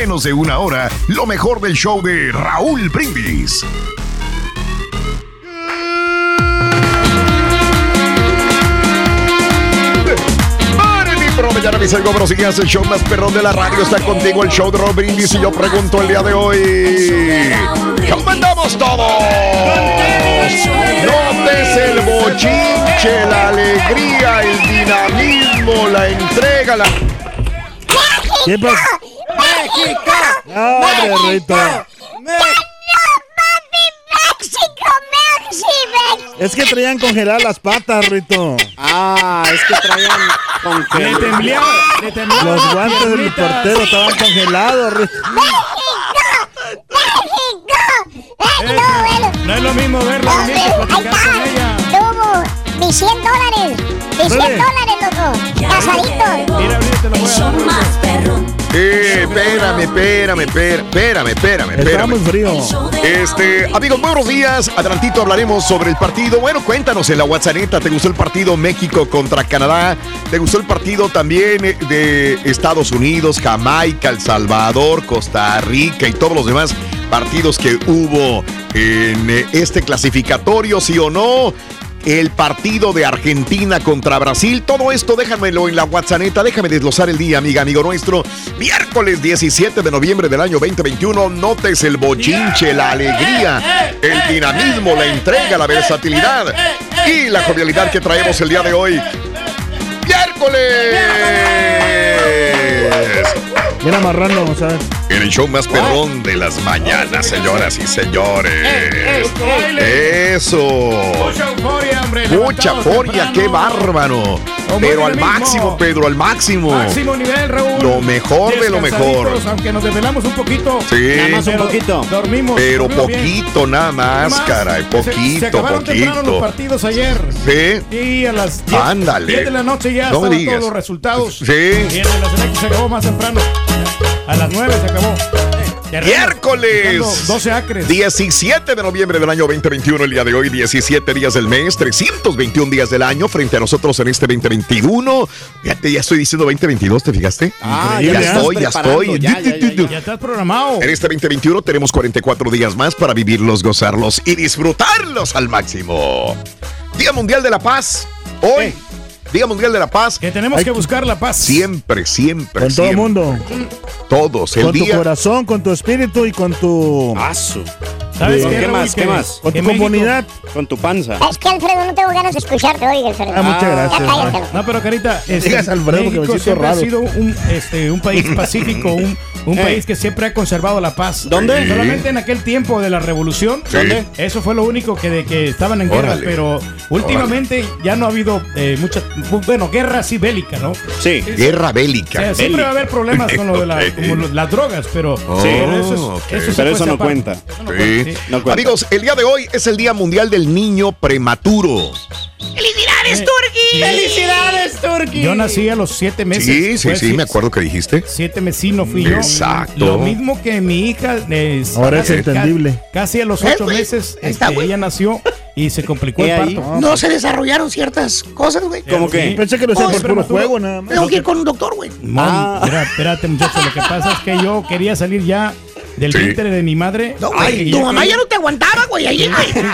menos de una hora lo mejor del show de Raúl Brindis. Mañana mis amigos, pero si el show más perrón de la radio está contigo, el show de Raúl Brindis y yo pregunto el día de hoy ¿Cómo andamos todos? Notes el bochinche, la alegría, el dinamismo, la entrega, la... ¿Qué pasa? ¡México! ¡México, México! Es que traían congeladas las patas, Rito. Ah, es que traían Le temblaba, le temblaba. Los guantes del portero estaban congelados, Rito. No es lo mismo verlo mí que platicar con ella. Tuvo mis 100 dólares. Mis 100 Dale. dólares, loco. Casadito. Mira, ahorita te lo voy a dar. Eh, espérame, espérame, espérame, espérame, espérame, Está muy frío. Este, amigos, buenos días. Adelantito hablaremos sobre el partido. Bueno, cuéntanos en la WhatsApp. ¿Te gustó el partido México contra Canadá? ¿Te gustó el partido también eh, de Estados Unidos, Jamaica, El Salvador, Costa Rica y todos los demás partidos que hubo en eh, este clasificatorio, sí o no? El partido de Argentina contra Brasil, todo esto déjamelo en la WhatsApp, déjame desglosar el día, amiga, amigo nuestro. Miércoles 17 de noviembre del año 2021, notes el bochinche, la alegría, el dinamismo, la entrega, la versatilidad y la jovialidad que traemos el día de hoy. ¡Miércoles! Bien amarrando, ¿sabes? En el show más perrón de las mañanas, señoras y señores. Eso. Mucha euforia, hombre. Mucha euforia, qué bárbaro. Pero al máximo, Pedro, al máximo. Máximo nivel, Raúl. Lo mejor de lo mejor. Aunque nos desvelamos un poquito. Sí. Nada más un poquito. Dormimos. Pero poquito nada más, Nada más. caray. Se- Se, Poquito, acabaron temprano los poquito. partidos ayer. Sí. Sí, a las 10, Ándale. 10 de la noche ya estaban digas. todos los resultados. Sí. Y el la selección se acabó más temprano. A las 9 se acabó. Terreno, Miércoles picando 12 acres. 17 de noviembre del año 2021, el día de hoy, 17 días del mes, 321 días del año frente a nosotros en este 2021. Fíjate, ya estoy diciendo 2022, ¿te fijaste? Ah, ya, estoy, ya estoy. ya, ya, ya, ya. Ya estás programado. En este 2021 tenemos 44 días más para vivirlos, gozarlos y disfrutarlos al máximo. Día Mundial de la Paz. Hoy, Día Mundial de la Paz. Que tenemos que buscar la paz. Siempre, siempre, Con todo el mundo. Todos. El Con tu día. corazón, con tu espíritu y con tu. Paso. ¿Sabes ¿Con qué, qué más? Que- ¿Qué más? Con que tu México- comunidad. Con tu panza. Es que, Alfredo, no tengo ganas de escucharte hoy, Alfredo. Ah, muchas Ya gracias. cállate. No, pero Carita, este, Digas, Alfredo, porque me México siento siempre raro. ha sido un, este, un país pacífico, un, un Eh. país que siempre ha conservado la paz. ¿Dónde? Solamente en aquel tiempo de la revolución. Sí. ¿Dónde? Eso fue lo único que de que estaban en guerra, Órale. pero últimamente ya no ha habido eh, muchas, bueno, guerra así bélica, ¿no? Sí. Guerra O bélica. sea, siempre va a haber problemas con lo de la- como lo- las drogas, pero, Oh, pero eso es, ok. eso se Pero eso no cuenta. Eso no Sí. cuenta. No. Amigos, el día de hoy es el Día Mundial del Niño Prematuro. ¡Felicidades! ¡Felicidades, Turki! ¡Felicidades, Turki! Yo nací a los siete meses. Sí, sí, sí, me acuerdo que dijiste. Siete mesino fui yo. Exacto. Lo mismo que mi hija. eh, Ahora es entendible. Casi a los ¿Ves, ocho güey? meses este, ella nació y se complicó ¿Qué el ahí? parto. No se desarrollaron ciertas cosas, güey. ¿Cómo que? Pensé que lo hacía Oh, por puro no juego nada más. Tengo que ir con un doctor, güey. No, Ah. espérate, muchacho. Lo que pasa es que yo quería salir ya del Sí. vientre de mi madre. No, Ay, güey. Tu ya mamá ya no te aguantaba, güey, ahí, güey.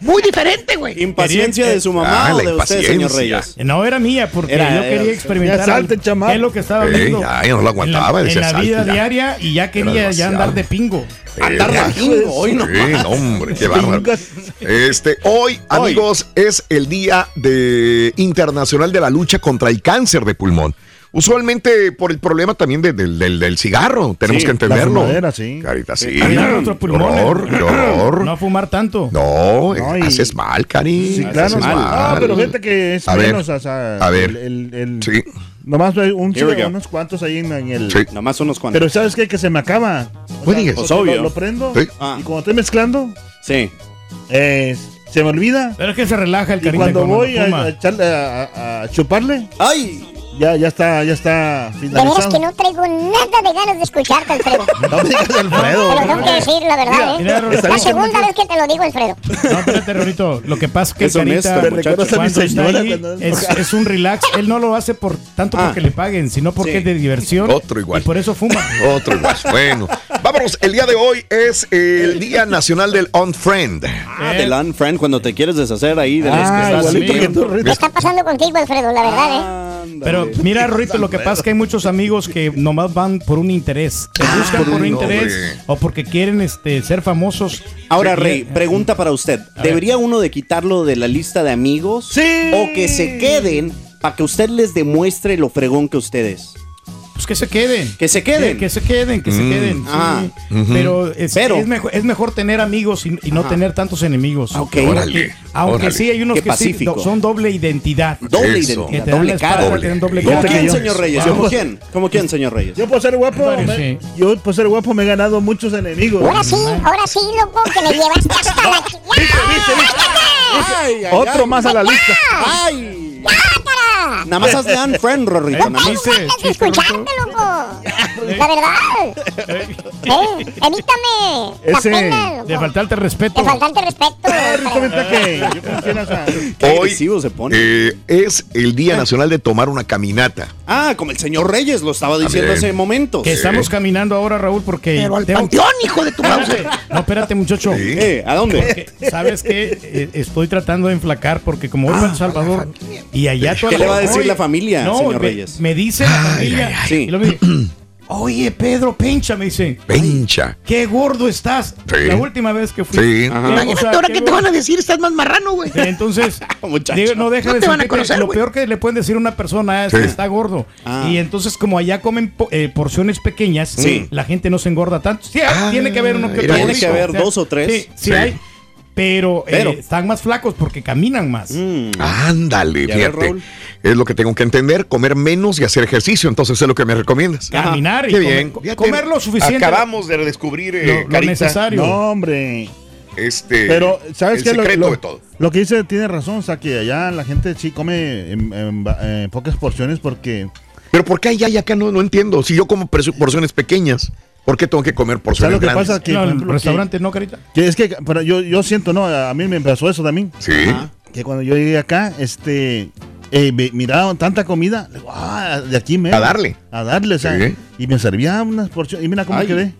Muy diferente, güey. ¿Impaciencia de su mamá Ah, o la de usted, señor impaciencia. Reyes? No era mía, porque Era- yo era- quería experimentar Ya salte, al- chamaco. qué es lo que estaba Ey, viendo ya, ya no lo aguantaba, en la, decía, en la vida salte ya. diaria y ya quería ya demasiado. andar de pingo. Andar de pingo, hoy no Sí, hombre, qué bárbaro. Este, hoy, amigos, es el Día de Internacional de la Lucha contra el Cáncer de Pulmón. Usualmente por el problema también de- del, del- del cigarro, tenemos Sí, que entenderlo. la fumadera, sí. Carita, sí. Pulmones. horror, horror. No fumar tanto. No, No, y- haces mal, Cari. Sí, haces claro. mal. No, pero fíjate que es A ver, menos. o sea, a ver. El, el- el- Sí, Nomás hay un chico, unos cuantos ahí en, en el. sí. Nomás unos cuantos. Pero ¿sabes qué? Que se me acaba. O Pues o Pues sea, obvio. Lo, lo prendo Sí. Ah. y cuando estoy mezclando, Sí. eh, se me olvida. Pero es que se relaja el Y cariño cuando voy a, fuma. a echarle a, a- a chuparle, ¡Ay! Ya, ya está, ya está De veras finalizado. que no traigo nada de ganas de escucharte, Alfredo. No me digas Te Alfredo. lo tengo que decir, la verdad, Mira, ¿eh? Rorito, La segunda vez que te lo digo, Alfredo. No, espérate, Rorito. Lo que pasa es que Es Carita, honesto, mi cuando está señora ahí, es, es un relax. Él no lo hace por tanto Ah. porque le paguen, sino porque Sí. es de diversión. Otro igual. Y por eso fuma. Otro igual. Bueno, vámonos. El día de hoy es el Día Nacional del Unfriend. Ah, del unfriend cuando te quieres deshacer ahí de los que Ah, estás igualito que Rito. ¿Qué está pasando contigo, Alfredo? La verdad, ¿eh? Ándale. Pero mira, Rorito, lo que pasa es que hay muchos amigos que nomás van por un interés. Te buscan por un interés hombre. o porque quieren este, ser famosos. Ahora, Rey, y- pregunta para usted. ¿Debería uno de quitarlo de la lista de amigos? Sí. ¿O que se queden para que usted les demuestre lo fregón que usted es? Pues que se queden. Que se queden. Que, que se queden, que se Mm. queden. sí. Pero, es, Pero- es mejor, es mejor tener amigos y, y no tener tantos enemigos. Ok. Órale. Aunque órale. sí hay unos Qué que sí, pacífico. son doble identidad. Doble Eso. identidad, Que doble cara. Doble. ¿Cómo cara. Quién, señor Reyes? yo- ¿Cómo quién? ¿Cómo quién, señor Reyes? Yo por ser guapo, Varios, me- sí. yo por ser guapo me he ganado muchos enemigos. Ahora sí, ahora sí, loco, que me llevaste hasta la... Ay, ay, Otro ay. más a la lista. ¡Ay! Nada más hazle Rorrito. Nada más. dice, Antes de chiste, escucharte, loco. La verdad. ¿Eh? Evítame. Ese- pena. De faltarte respeto. De faltarte respeto. Ah, a- Qué Hoy se pone. eh, es el Día Nacional de tomar una caminata. Ah, como el señor Reyes lo estaba diciendo También. hace momentos. Que estamos caminando ahora, Raúl, porque. Pero al tengo- panteón, hijo de tu mouse. No, espérate, muchacho. Sí. Eh, ¿A dónde? Porque, ¿Sabes qué? Eh, estoy tratando de enflacar porque como voy para El Salvador y allá ¿Qué le va a decir Oye, la familia, no, señor me- Reyes? Me dice la familia. Sí. Y luego me dice, Oye, Pedro, pincha, me dice. Pencha. Qué gordo estás. Sí. La última vez que fui. Sí. Ajá. o Imagínate sea, ahora qué qué te van a decir, estás más marrano, güey. Entonces, Muchacho. digo, no deja No de te van a sentirte- conocer, Lo peor que le pueden decir a una persona es Sí. que está gordo. Ah. Y entonces, como allá comen po- eh, porciones pequeñas, Sí. la gente no se engorda tanto. Sí, Ah, tiene que haber uno que Tiene que haber dos o tres. Sí, sí Sí. hay. Pero, eh, Pero- están más flacos porque caminan más. Mm. Ándale, fíjate. Es lo que tengo que entender, comer menos y hacer ejercicio. Entonces es lo que me recomiendas. Caminar y Qué comer, bien. comer lo suficiente. Acabamos de descubrir, eh, lo, necesario. No, hombre. este, Pero, ¿sabes el qué? Lo, secreto lo- de todo. lo que dice tiene razón. O sea, que allá la gente sí come en, en ba- en pocas porciones porque. Pero ¿por qué allá y acá no, no entiendo? Si yo como porciones pequeñas, ¿por qué tengo que comer ¿Sabes porciones lo que grandes? pasa? Que, No, por en ejemplo, restaurante no, carita. que- es que pero yo, yo siento, ¿no? A mí me pasó eso también. Sí. Que cuando yo llegué acá, este. Eh, me- miraba tanta comida, digo, ah, de aquí me. A darle. A darle, o sea, Sí. y me servía unas porciones. Y mira cómo Ay. quedé.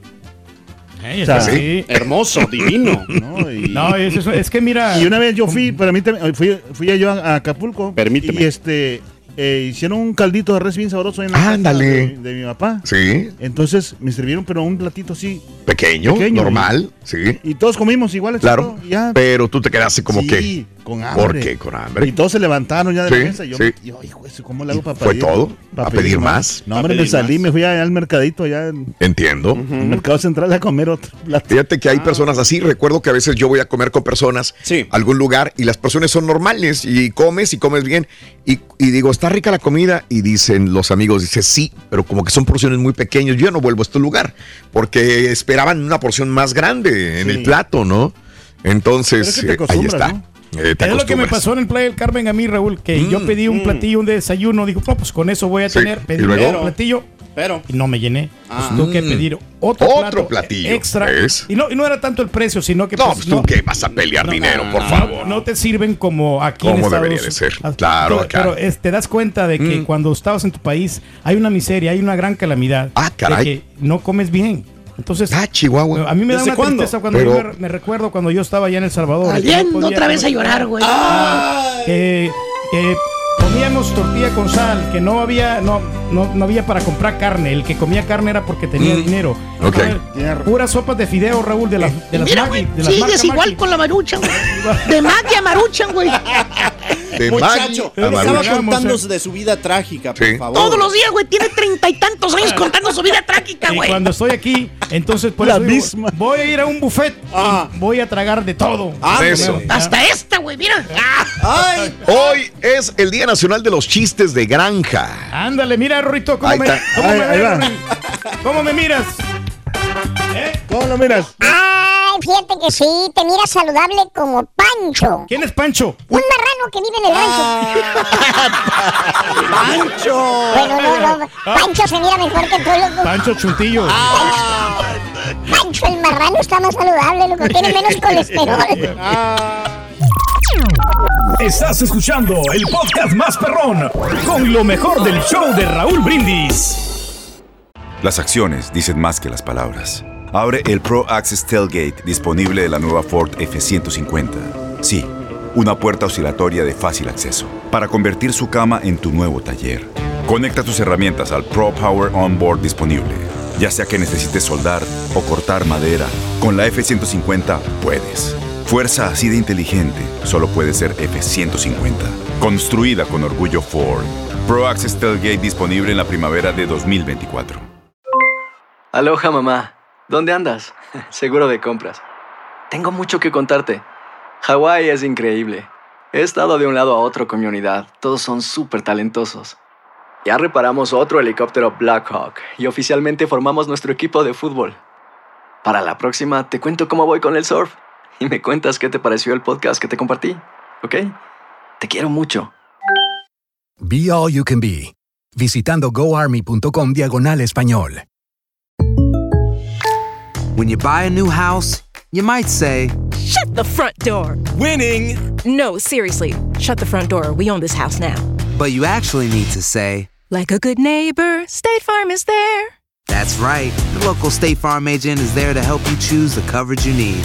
Ey, O sea, está así. Hermoso, divino. ¿no? Y, No, es, eso- es que mira. y una vez yo fui, pero a mí también, fui, fui yo a Acapulco. Permíteme. Y este, eh, hicieron un caldito de res bien sabroso en la casa de, de mi papá. Sí. Entonces me sirvieron, pero un platito así. Pequeño, Pequeño, normal, sí. Y todos comimos igual. Claro. y ya. Pero tú te quedaste como Sí, que. Con hambre. ¿Por qué? Con hambre. Y todos se levantaron ya de Sí, la mesa. Y yo, sí. yo, hijo, eso, ¿cómo le hago ¿Y para fue todo? pa' ¿A pedir más? No, hombre, ¿A me salí, más? me fui allá al mercadito, allá en Entiendo. el mercado central a comer otro plato. Fíjate que hay personas así. Recuerdo que a veces yo voy a comer con personas Sí. a algún lugar y las personas son normales y comes y comes bien. Y, y digo, ¿está rica la comida? Y dicen los amigos, dice, sí, pero como que son porciones muy pequeñas. Yo no vuelvo a este lugar porque esperaban una porción más grande en Sí. el plato, ¿no? Entonces, es que te eh, ahí está. ¿no? Eh, es lo que me pasó en el Playa del Carmen a mí, Raúl, que yo pedí un platillo, un desayuno, digo, no, pues con eso voy a Sí, tener, ¿y pedí luego? un platillo Pero, y no me llené. Pues Ah. tuve que Mm. pedir otro, Otro plato platillo, extra. ¿ves? Y no, y no era tanto el precio, sino que No, pues, pues tú qué vas a pelear dinero, por no, favor. no te sirven como aquí en Como Estados debería de ser. Claro, pero, acá. pero, es- te das cuenta de que cuando estabas en tu país hay una miseria, hay una gran calamidad. Ah, caray. De que no comes bien. Entonces, Ah, Chihuahua. a mí me da ¿Desde una cuándo? tristeza cuando Pero- yo me, me recuerdo cuando yo estaba allá en El Salvador. no podía otra vez a llorar, güey. que, que comíamos tortilla con sal, que no había, no, no, no había para comprar carne. El que comía carne era porque tenía Mm. dinero. Ok. Ah, Puras sopas de fideo, Raúl, de las de las Mira, Maggi, güey, de las sigues marca igual Maggi. con la maruchan, güey. De Maggi a maruchan, güey. De muchacho, Maggi a estaba Maruchan. contando eh. de su vida trágica, por Sí. favor. Todos los días, güey. Tiene treinta y tantos años contando su vida trágica, Y güey. cuando estoy aquí, entonces por La eso digo, misma. voy a ir a un buffet, Ah. y voy a tragar de todo. Ah, Eso. Hasta esta, güey, mira. Ay, Hoy es el Día Nacional de los Chistes de Granja. Ándale, mira, Rorito, ¿cómo, Ahí me, cómo Ahí- me ahí va. ¿Cómo me miras? ¿Eh? ¿Cómo lo miras? Ay, fíjate que sí, te miras saludable como Pancho. ¿Quién es Pancho? Un marrano que vive en el rancho. Pancho. Bueno, no, no. Pancho se mira mejor que tú, loco. Pancho Chuntillo. Pancho el marrano está más saludable, loco. Tiene menos colesterol. Estás escuchando el podcast más perrón con lo mejor del show de Raúl Brindis. Las acciones dicen más que las palabras. Abre el Pro Access Tailgate disponible de la nueva Ford F-150. Sí, una puerta oscilatoria de fácil acceso para convertir su cama en tu nuevo taller. Conecta tus herramientas al Pro Power Onboard disponible. Ya sea que necesites soldar o cortar madera, con la F-150 puedes. Fuerza así de inteligente solo puede ser F-150. Construida con orgullo Ford. Pro Access Tailgate disponible en la primavera de 2024. Aloha mamá, ¿dónde andas? Seguro de compras. Tengo mucho que contarte. Hawái es increíble. He estado de un lado a otro con mi unidad. Todos son súper talentosos. Ya reparamos otro helicóptero Blackhawk y oficialmente formamos nuestro equipo de fútbol. Para la próxima te cuento cómo voy con el surf y me cuentas qué te pareció el podcast que te compartí, ¿ok? Te quiero mucho. Be All You Can Be, visitando goarmy.com diagonal español. When you buy a new house, you might say, Shut the front door. Winning. No, seriously. Shut the front door. We own this house now. but you actually need to say, Like a good neighbor, State Farm is there. that's right. The local State Farm agent is there to help you choose the coverage you need.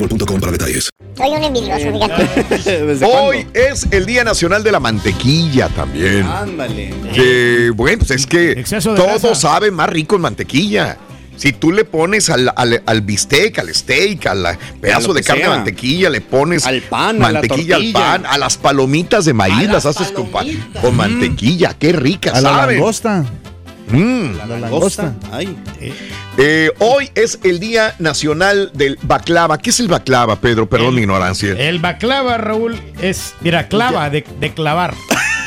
boostmobile.com para detalles. Soy un envidioso, fíjate. Hoy es el Día Nacional de la Mantequilla también. Ándale. Que, bueno, pues es que todo grasa. sabe más rico en mantequilla. Si tú le pones al, al, al bistec, al steak, al pedazo de carne de mantequilla, le pones Al pan, a la mantequilla al pan, a las palomitas de maíz, las las haces con, pa- palomitas. con mantequilla. Qué ricas, A la saben. langosta. Mm. La langosta. Ay. Eh, hoy es el Día Nacional del Baklava. ¿Qué es el baklava, Pedro? Perdón mi ignorancia. El baklava, Raúl, es, mira, clava de, de clavar.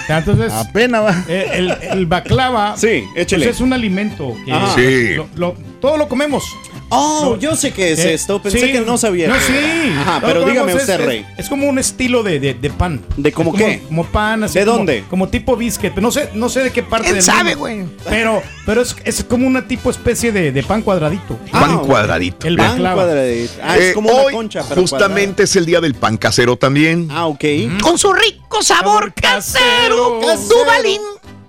Entonces, Apenas va. eh, el, el baklava Sí, pues es un alimento que Ajá. Sí. lo- lo- todo lo comemos. Oh, No. yo sé qué es Eh, esto. Pensé sí. que no sabía. No, sí. Ajá, pero dígame usted, es, Rey. Es, es como un estilo de, de, de pan. ¿De como- qué? Como pan, así ¿De como- dónde? Como tipo biscuit. No sé, no sé de qué parte ¿Quién del sabe, güey? Pero, pero es, es como una tipo especie de, de pan cuadradito. Pan Ah, cuadradito. El Pan cuadradito. Ah, Eh, es como una hoy concha, pero justamente es el Día del pan casero también. Ah, ok. Con su rico sabor casero. Casero. Dubalín.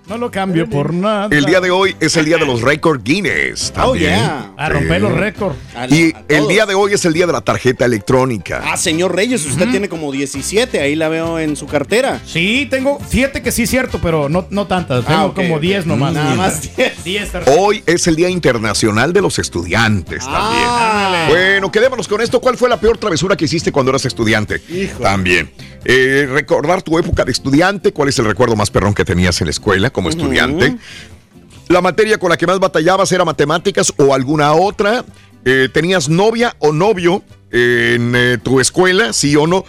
No lo cambio por nada. El día de hoy es el día de los récord Guinness. Oh, También. yeah. A romper Sí. los récords. Y el día de hoy es el día de la tarjeta electrónica. Ah, señor Reyes, usted tiene como 17, ahí la veo en su cartera. Sí, tengo, fíjate que sí es cierto, pero no, no tantas. Tengo Ah, ok, como ok. 10 nomás. Nada más 10. 10 tarjetas. Hoy es el Día Internacional de los Estudiantes también. Ah. Bueno, quedémonos con esto. ¿Cuál fue la peor travesura que hiciste cuando eras estudiante? También. Eh, recordar tu época de estudiante. ¿Cuál es el recuerdo más perrón que tenías en la escuela como estudiante? La materia con la que más batallabas era matemáticas o alguna otra. Eh, ¿Tenías novia o novio en eh, tu escuela? ¿Sí o no?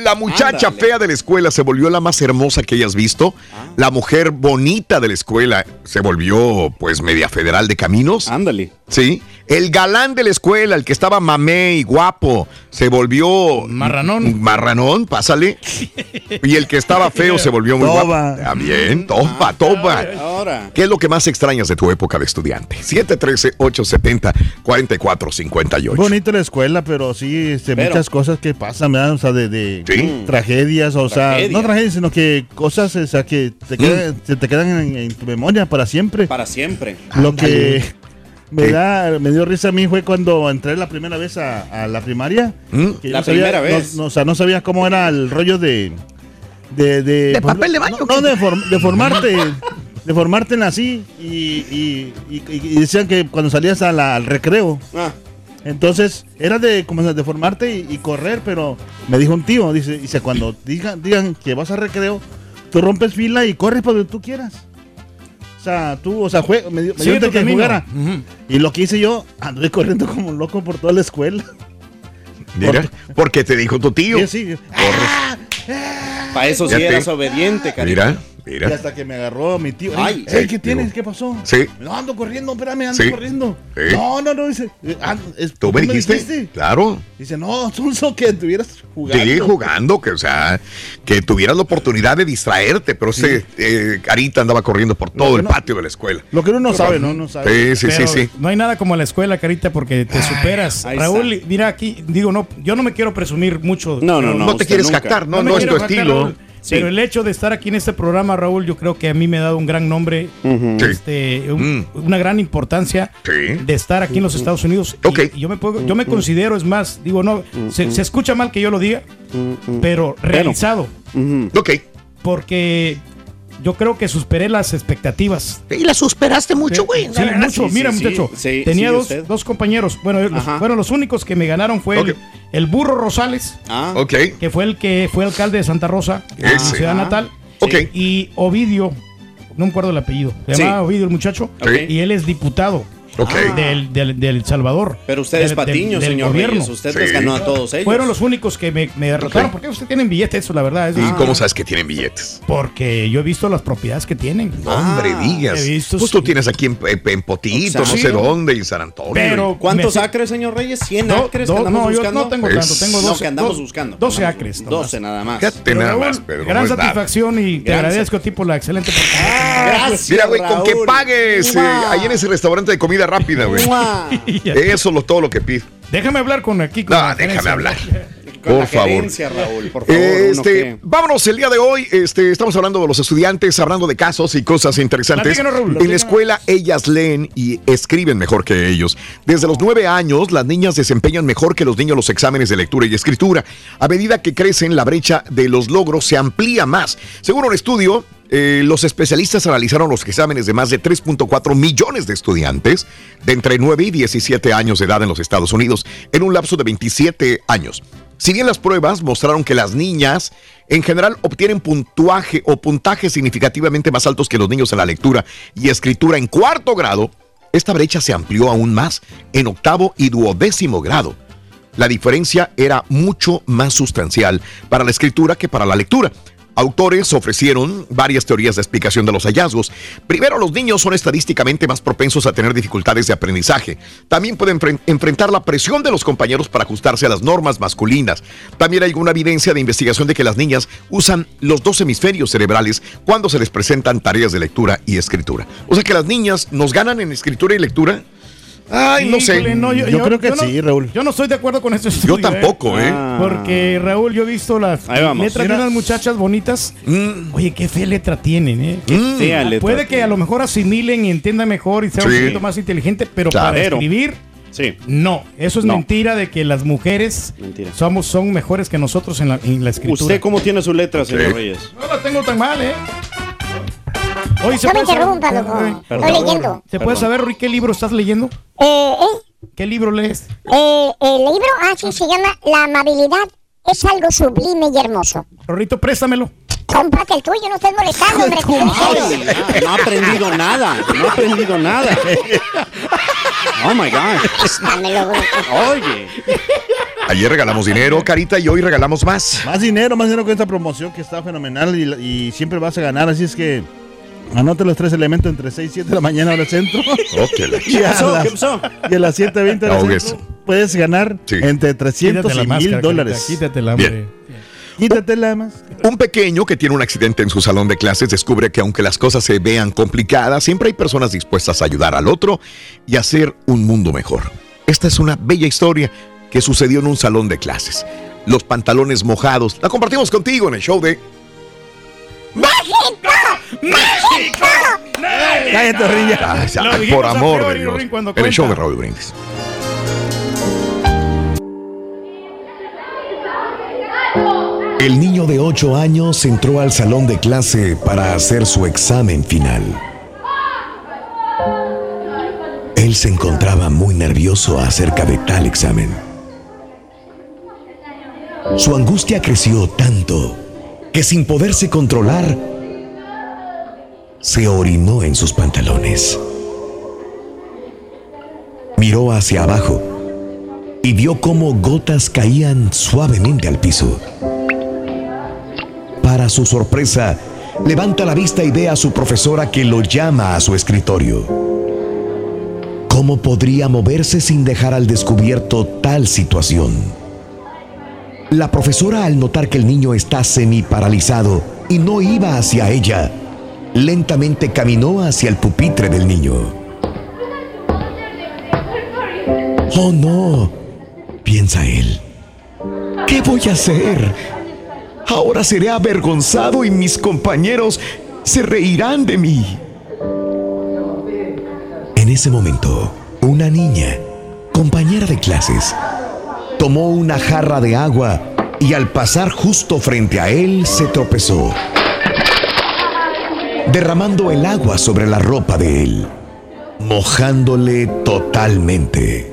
La muchacha Ándale. fea de la escuela se volvió la más hermosa que hayas visto. La mujer bonita de la escuela se volvió, pues, media federal de caminos. Ándale. Sí. El galán de la escuela, el que estaba mamé y guapo, se volvió. Marranón. Marranón, pásale. Y el que estaba feo se volvió muy Toba. guapo. También, topa, topa. Ahora. ¿Qué es lo que más extrañas de tu época de estudiante? 713-870-4458. Bonito la escuela, pero sí, este, Pero- muchas cosas que pasan, ¿verdad? O sea, de, de Sí. tragedias, o sea, no tragedias, sino que cosas, o sea, que te quedan, se te quedan en, en tu memoria para siempre. Para siempre. Lo que me Sí. da, me dio risa a mí fue cuando entré la primera vez a, a la primaria. ¿Mm? que La no primera vez. no, o sea, no sabía cómo era el rollo de. De, de, ¿De por papel de baño? No, no, de, form- de formarte. de formarte en así. Y, y- y- y decían que cuando salías a la- al recreo. Ah, Entonces, era de como de formarte y, y correr, pero me dijo un tío, dice, dice cuando digan, digan que vas a recreo, tú rompes fila y corres por donde tú quieras. O sea, tú, o sea, jue- me dio, me dio que camino. jugara. Ujú. Y lo que hice yo, anduve corriendo como un loco por toda la escuela. Mira, porque te dijo tu tío. Y así, para eso sí eras obediente, cariño. Mira, y hasta que me agarró mi tío. Ay, sí, ¿qué tienes? digo. ¿Qué pasó? Sí. No, ando corriendo, espérame, ando Sí. corriendo. Sí. No, no, no, dice. eh, ah, es- ¿Tú me dijiste? Claro. Dice, no, Sonso, que estuvieras jugando. Sí, jugando, que o sea, que tuvieras la oportunidad de distraerte, pero ese eh, Carita andaba corriendo por todo el no- patio de la escuela. Lo que uno no sabe, ¿no? No sabe. Sí, sí, sí, Pero sí. No hay nada como la escuela, Carita, porque te superas. Raúl, está. mira aquí, digo, no, yo no me quiero presumir mucho. No, no, no. No te quieres nunca. jactar, no, no es tu jactar, estilo. Sí. Pero el hecho de estar aquí en este programa, Raúl, yo creo que a mí me ha dado un gran nombre, este, un- Mm. una gran importancia Sí. de estar aquí en los Estados Unidos. Y- yo me puedo- yo me considero, es más, digo, no, se, se escucha mal que yo lo diga, pero realizado. Ok. porque yo creo que superé las expectativas. Y la superaste mucho, güey. Sí, mucho. sí, Mira, sí, muchacho. sí. Sí, tenía sí, dos, dos compañeros. Bueno, los, fueron los únicos que me ganaron fue el, Burro Rosales, Ah, Ok. que fue el que fue alcalde de Santa Rosa, Ese. en ciudad Ah. natal. Ok. Y Ovidio, no me acuerdo el apellido. Se Sí. llama Ovidio el muchacho. Y él es diputado Ok. del, del, del Salvador. pero usted es patiño, del- del señor gobierno. Reyes. Usted Sí. les ganó a todos ellos. Fueron los únicos que me, me derrotaron. Ok. ¿Por qué usted tienen billetes? Eso, la verdad. Es ¿Y Ah. cómo sabes que tienen billetes? Porque yo he visto las propiedades que tienen. No, hombre, Ah, digas. he visto, Pues tú tienes aquí en, en Potito, no Sí. sé dónde, y San Antonio. Pero ¿Cuántos me- acres, señor Reyes? ¿100 Do- acres do- que andamos no, yo buscando? no tengo Es- tanto, tengo No, 12. que andamos do- buscando. 12 Andamos- acres. nomás. 12 nada más. Fíjate nada más, Pedro. gran no es satisfacción y te agradezco, tipo, la excelente Gracias, Mira, güey, con que pagues eh, ahí en ese restaurante de comida rápida, güey. Eso es todo lo que pido. Déjame hablar con aquí. Con No, déjame hablar. Con Por la favor. gerencia, Raúl, por favor. uno Este, vámonos el día de hoy. Este, estamos hablando de los estudiantes, hablando de casos y cosas interesantes. Raúl, en la escuela ellas leen y escriben mejor que ellos. Desde los nueve años, las niñas desempeñan mejor que los niños los exámenes de lectura y escritura. A medida que crecen, la brecha de los logros se amplía más. Según un estudio, eh, los especialistas analizaron los exámenes de más de 3.4 millones de estudiantes de entre 9 y 17 años de edad en los Estados Unidos en un lapso de 27 años. Si bien las pruebas mostraron que las niñas en general obtienen puntuaje o puntajes significativamente más altos que los niños en la lectura y escritura en cuarto grado, esta brecha se amplió aún más en octavo y duodécimo grado. La diferencia era mucho más sustancial para la escritura que para la lectura. Autores ofrecieron varias teorías de explicación de los hallazgos. Primero, los niños son estadísticamente más propensos a tener dificultades de aprendizaje. También pueden enfren- enfrentar la presión de los compañeros para ajustarse a las normas masculinas. También hay una evidencia de investigación de que las niñas usan los dos hemisferios cerebrales cuando se les presentan tareas de lectura y escritura. O sea que las niñas nos ganan en escritura y lectura. Ay, no sé. Híjole, no, Yo creo que no- sí, Raúl. Yo no estoy de acuerdo con ese estudio. tampoco, ¿eh? Porque, Raúl, yo he visto las letras de unas muchachas bonitas. Oye, qué fea letra tienen, ¿eh? Qué fea letra Puede que a lo mejor asimilen y entiendan mejor y sea un Sí. poquito más inteligente, pero Claro. para escribir, Sí. no. Eso es No. mentira de que las mujeres Mentira. somos, son mejores que nosotros en la, en la escritura. ¿Usted cómo tiene su letra, señor Sí. Reyes? No la tengo tan mal, ¿eh? Oye, No me puede saber- interrumpa, loco. Perdón. Estoy leyendo. ¿Se puede saber, Rui, qué libro estás leyendo? Eh, eh, ¿Qué libro lees? eh, el libro, ah, sí, se llama La amabilidad es algo sublime y hermoso. Rorrito, préstamelo. Cómprate el tuyo, no estés molestando, hombre. Ay, no ha aprendido nada. No ha aprendido nada. Oh my God. Dámelo, bruto. Oye. Ayer regalamos dinero, Carita, y hoy regalamos más. Más dinero, más dinero con esta promoción que está fenomenal y, y siempre vas a ganar. Así es que anote los tres elementos entre 6 y 7 de la mañana hora centro. Ok, la- y, a las, ¿Qué pasó? y a las 7.20 hora Ahogues. centro puedes ganar Sí. entre 300 y 1000 dólares. Quítatela. Quítate la más. Un pequeño que tiene un accidente en su salón de clases descubre que aunque las cosas se vean complicadas, siempre hay personas dispuestas a ayudar al otro y hacer un mundo mejor. Esta es una bella historia que sucedió en un salón de clases. Los pantalones mojados. La compartimos contigo en el show de... ¡México! ¡México! Cállate, Rilla. Por amor de Dios. En el show de. Raúl Brindis. El niño de 8 años entró al salón de clase para hacer su examen final. Él se encontraba muy nervioso acerca de tal examen. Su angustia creció tanto que sin poderse controlar, se orinó en sus pantalones. Miró hacia abajo y vio cómo gotas caían suavemente al piso. Para su sorpresa, levanta la vista y ve a su profesora que lo llama a su escritorio. ¿Cómo podría moverse sin dejar al descubierto tal situación? La profesora, al notar que el niño está semi paralizado y no iba hacia ella, lentamente caminó hacia el pupitre del niño. Oh no, piensa él. ¿Qué voy a hacer? Ahora seré avergonzado y mis compañeros se reirán de mí. En ese momento, una niña, compañera de clases, tomó una jarra de agua y al pasar justo frente a él se tropezó, derramando el agua sobre la ropa de él, mojándole totalmente.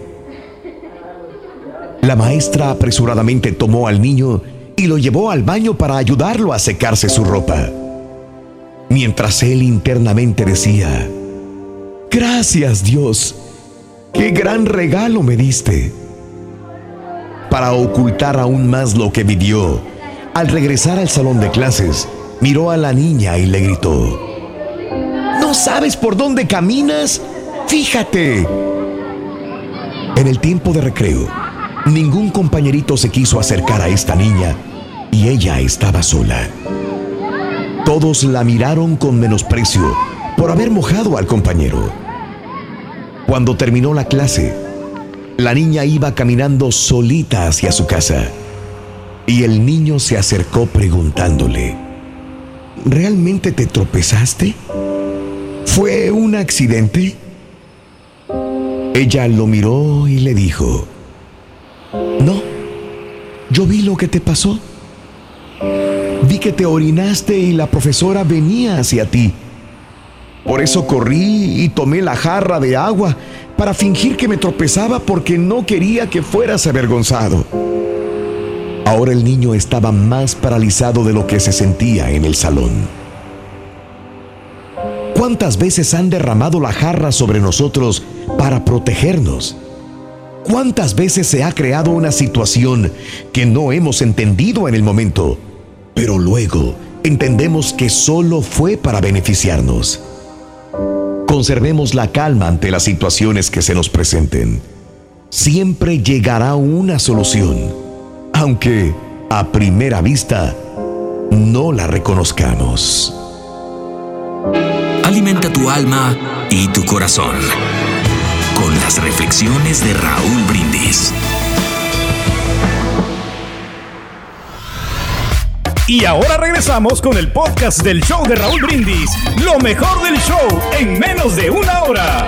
La maestra apresuradamente tomó al niño y lo llevó al baño para ayudarlo a secarse su ropa. Mientras él internamente decía, Gracias Dios, qué gran regalo me diste. Para ocultar aún más lo que vivió, al regresar al salón de clases, miró a la niña y le gritó, ¿No sabes por dónde caminas? Fíjate. En el tiempo de recreo, ningún compañerito se quiso acercar a esta niña y ella estaba sola. Todos la miraron con menosprecio por haber mojado al compañero. Cuando terminó la clase, la niña iba caminando solita hacia su casa y el niño se acercó preguntándole, ¿realmente te tropezaste? ¿Fue un accidente? Ella lo miró y le dijo, no, yo vi lo que te pasó. Vi que te orinaste y la profesora venía hacia ti. Por eso corrí y tomé la jarra de agua para fingir que me tropezaba porque no quería que fueras avergonzado. Ahora el niño estaba más paralizado de lo que se sentía en el salón. ¿Cuántas veces han derramado la jarra sobre nosotros para protegernos? ¿Cuántas veces se ha creado una situación que no hemos entendido en el momento, pero luego entendemos que solo fue para beneficiarnos? Conservemos la calma ante las situaciones que se nos presenten. Siempre llegará una solución, aunque a primera vista no la reconozcamos. Alimenta tu alma y tu corazón con las reflexiones de Raúl Brindis. Y ahora regresamos con el podcast del show de Raúl Brindis. Lo mejor del show en menos de una hora.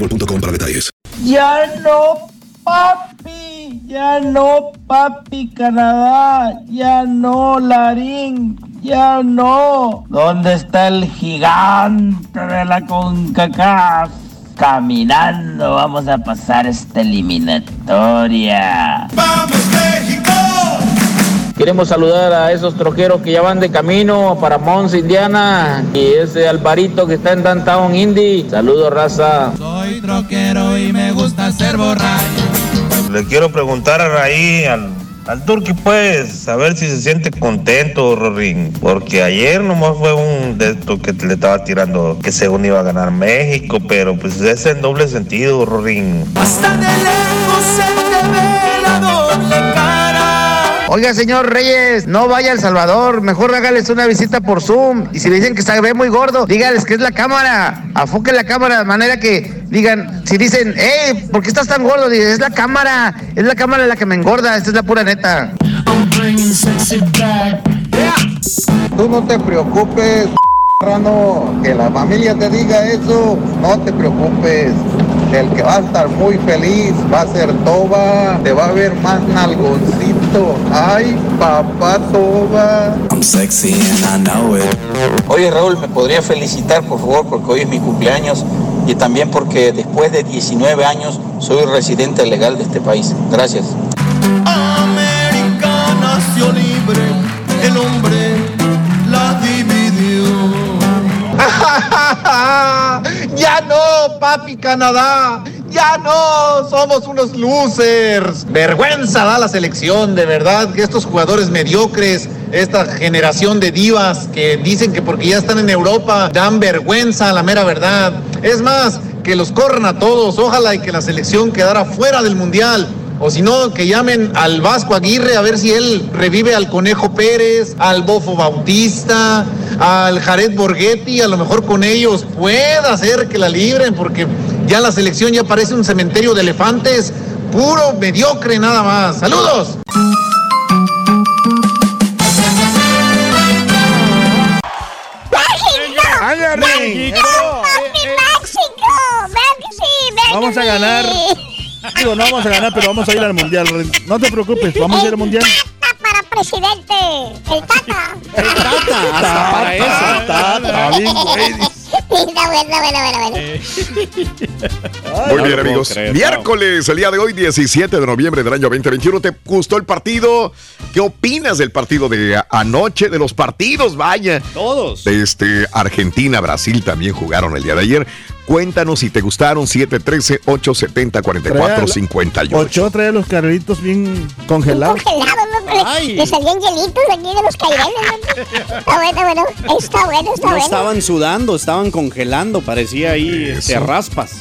boostmobile.com para detalles. Ya no, papi, ya no, papi, Canadá, ya no, Larín, ya no. ¿Dónde está el gigante de la CONCACAF? Caminando vamos a pasar esta eliminatoria. ¡Vamos, México! Queremos saludar a esos troqueros que ya van de camino para Mons, Indiana. Y ese Alvarito que está en Downtown Indy. Saludos, raza. Soy troquero y me gusta ser borracho. Le quiero preguntar a Raí, al, al Turqui, pues, a ver si se siente contento, Rorín. Porque ayer nomás fue un de estos que le estaba tirando que según iba a ganar México, pero pues es en doble sentido, Rorín. Hasta de lejos se Oiga, señor Reyes, no vaya a El Salvador, mejor hágales una visita por Zoom. Y si le dicen que se ve muy gordo, dígales que es la cámara. Afoque la cámara de manera que digan, si dicen, hey, ¿por qué estás tan gordo? Dice, es la cámara, es la cámara la que me engorda, esta es la pura neta. Tú no te preocupes, que la familia te diga eso, no te preocupes. El que va a estar muy feliz va a ser Toba, te va a ver más nalgoncito. Ay, papá Toba. I'm sexy and I know it. Oye Raúl, ¿me podría felicitar por favor porque hoy es mi cumpleaños y también porque después de 19 años soy residente legal de este país? Gracias. América nació libre, el hombre la dividió. ya no, papi Canadá. Ya no, somos unos losers. Vergüenza da la selección, de verdad, que estos jugadores mediocres, esta generación de divas que dicen que porque ya están en Europa dan vergüenza, la mera verdad. Es más, que los corran a todos, ojalá y que la selección quedara fuera del Mundial. O si no, que llamen al Vasco Aguirre a ver si él revive al Conejo Pérez, al Bofo Bautista, al Jared Borghetti, a lo mejor con ellos pueda hacer que la libren, porque ya la selección ya parece un cementerio de elefantes, puro mediocre nada más. ¡Saludos! ¡México! Vamos a ganar. Digo, no vamos a ganar, pero vamos a ir al mundial. No te preocupes, vamos a ir al mundial. Tata presidente. El Tata. Hasta para eso. Está bien, güey. Está bueno, bueno, bueno, bueno. Muy bien, amigos. Miércoles, el día de hoy, 17 de noviembre del año 2021. ¿Te gustó el partido? ¿Qué opinas del partido de anoche? De los partidos, vaya. Todos. De este Argentina, Brasil también jugaron el día de ayer. Cuéntanos si te gustaron 713-870-4458. Ocho trae los carritos bien congelados. Congelados, ¿no? Le- Le salían hielitos aquí de los cairenes, ¿no? Está bueno, bueno. Está bueno, está No bueno. estaban sudando, estaban congelando, parecía ahí este, raspas.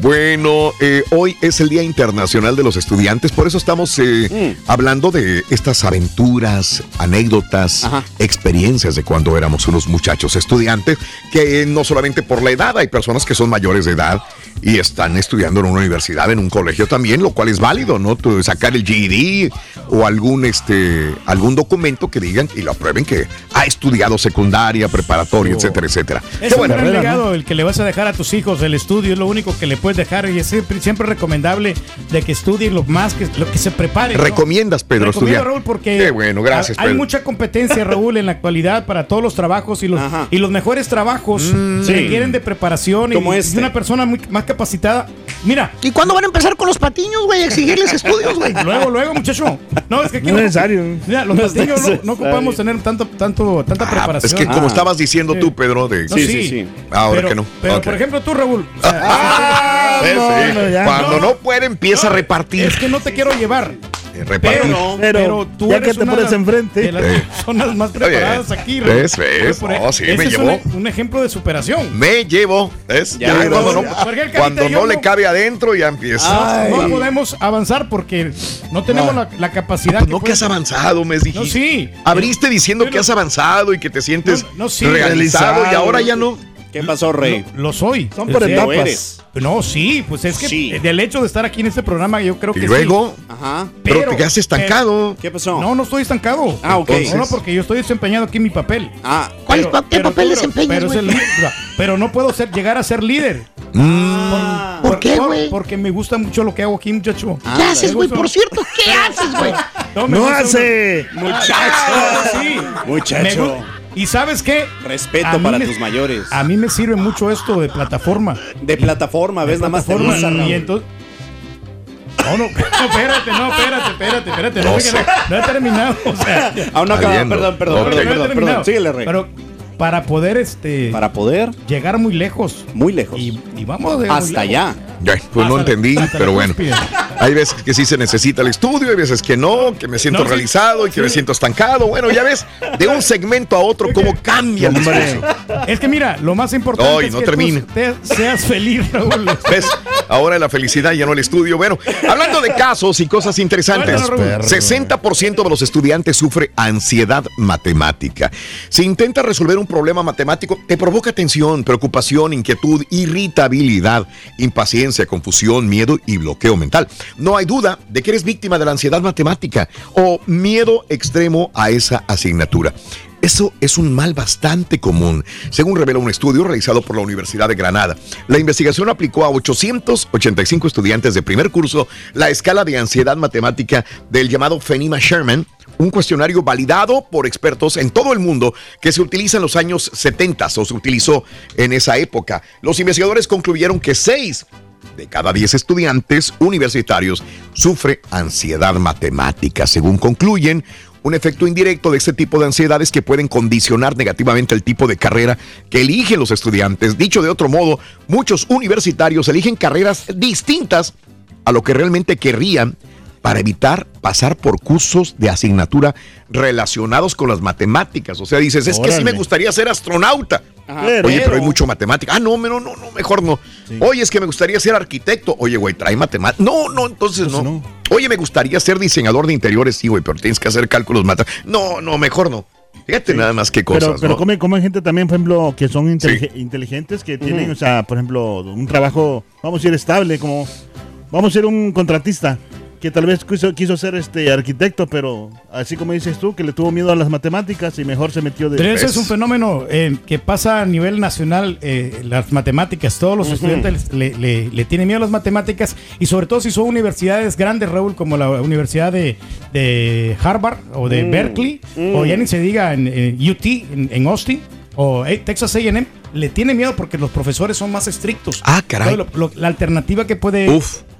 Bueno, eh, hoy es el Día Internacional de los Estudiantes, por eso estamos eh, hablando de estas aventuras, anécdotas, experiencias de cuando éramos unos muchachos estudiantes, que no solamente por la edad, hay personas que son mayores de edad y están estudiando en una universidad, en un colegio también, lo cual es válido, ¿no? Tú sacar el GED o algún, este, algún documento que digan y lo aprueben que ha estudiado secundaria, preparatoria, etcétera, etcétera. Es Qué un buena gran regla, ¿no? legado el que le vas a dejar a tus hijos. El estudio es lo único que le puedes dejar y es siempre, siempre recomendable de que estudien lo más que lo que se prepare. ¿no? Recomiendas, Pedro, Recomiendo, estudiar. Raúl, porque Qué bueno, gracias, hay Pedro. mucha competencia, Raúl, en la actualidad para todos los trabajos y los, y los mejores trabajos Mm. se requieren de preparación y, Como y este. una persona muy, más capacitada. Mira. ¿Y cuándo van a empezar con los patiños, güey? A exigirles estudios, güey. Luego, luego, mucho. No, es que aquí No es necesario. Mira, los No patiños no, no ocupamos tener tanto, tanto, tanta Ah, preparación. es que como Ah. estabas diciendo Sí. tú, Pedro, de... No, sí. Ahora pero, que no. Pero, por ejemplo, tú, Raúl. o sea, Ah, sí, sí. no, ya. Cuando no puede, empieza a repartir. Es que no te quiero llevar. Repartir. Pero, Pero pero tú ya eres que te pones de- enfrente. de las personas más preparadas aquí. ¿Ves? ¿Ves? No, sí, ese me es llevó. Un, un ejemplo de superación. Me llevo. ¿ves? Ya, Ya ya, cuando no, le cabe adentro, ya empieza. No, no podemos avanzar porque no tenemos la, la capacidad. Pues no que has avanzado, me dijiste. No, sí. Abriste diciendo que has avanzado y que te sientes No, no, sí. realizado y ahora ya no. ¿Qué pasó, Rey? Lo soy. Son por Sí, etapas. No, sí, pues es que Sí. del hecho de estar aquí en este programa, yo creo Y que luego, sí. Ajá. pero, te quedaste estancado. ¿Qué pasó? No, no estoy estancado. Ah, ok. No, no, porque yo estoy desempeñando aquí mi papel. Ah, ¿Cuál es Pero- pa- qué pero papel tú, desempeñas, pero, pero no puedo ser, llegar a ser líder. Mm. ¿Por qué, güey? Porque me gusta mucho lo que hago aquí, muchacho. ¿Qué haces, güey? Por cierto, ¿qué haces, güey? No gusta hace. Ah, sí. Muchacho. ¿Y sabes qué? Respeto A para me- tus mayores. A mí me sirve mucho esto de plataforma. De plataforma, ¿ves? Nada más te y entonces... No, no, no, espérate, no, espérate, espérate, espérate. No, No no, sé. no he terminado. O sea, Aún no Está acaba. viendo. Perdón, perdón, perdón, no perdón, perdón. Síguele, Rey. Pero para poder este Para poder, llegar muy lejos muy lejos. y, y vamos de Hasta allá. Pues no entendí, pero bueno. Hay veces que sí se necesita el estudio, hay veces que no, que me siento No, sí. realizado y que me siento estancado. Bueno, ya ves, de un segmento a otro, cómo cambia el discurso. Es que mira, lo más importante Ay, es no que termine. tú te- seas feliz, Raúl. ¿Ves? Ahora la felicidad ya no el estudio. Bueno, hablando de casos y cosas interesantes, Cuéntanos, Raúl. 60% de los estudiantes sufre ansiedad matemática. Si intentas resolver un problema matemático, te provoca tensión, preocupación, inquietud, irritabilidad, impaciencia, confusión, miedo y bloqueo mental. No hay duda de que eres víctima de la ansiedad matemática o miedo extremo a esa asignatura. Eso es un mal bastante común, según revela un estudio realizado por la Universidad de Granada. La investigación aplicó a 885 estudiantes de primer curso la escala de ansiedad matemática del llamado Fenima Sherman, un cuestionario validado por expertos en todo el mundo que se utiliza en los años 70 o se utilizó en esa época. Los investigadores concluyeron que 6 de cada 10 estudiantes universitarios sufre ansiedad matemática. Según concluyen, un efecto indirecto de este tipo de ansiedades que pueden condicionar negativamente el tipo de carrera que eligen los estudiantes. Dicho de otro modo, muchos universitarios eligen carreras distintas a lo que realmente querrían para evitar pasar por cursos de asignatura relacionados con las matemáticas. O sea, dices, es que sí me gustaría ser astronauta. Ajá, Oye, pero hay mucho matemática. Ah, no, no, no, no, mejor no. Oye, es que me gustaría ser arquitecto. Oye, güey, trae matemática. No, no, entonces no. Oye, me gustaría ser diseñador de interiores. Sí, güey, pero tienes que hacer cálculos matemáticos. No, no, mejor no. Fíjate nada más qué cosas, Pero, pero ¿no? como, como hay gente también, por ejemplo, que son intelig- inteligentes, que tienen, o sea, por ejemplo, un trabajo, vamos a decir, estable, como, vamos a ser un contratista, que tal vez quiso, quiso ser este arquitecto, pero así como dices tú, que le tuvo miedo a las matemáticas y mejor se metió de... Pero ese es un fenómeno eh, que pasa a nivel nacional, eh, las matemáticas. Todos los estudiantes le, le- le tienen miedo a las matemáticas y sobre todo si son universidades grandes, Raúl, como la Universidad de, de Harvard o de Mm, Berkeley, mm. o ya ni se diga en, UT, en, en Austin, o eh, Texas A&M. le tiene miedo porque los profesores son más estrictos. Ah, caray. Entonces, lo- lo- la alternativa que puede,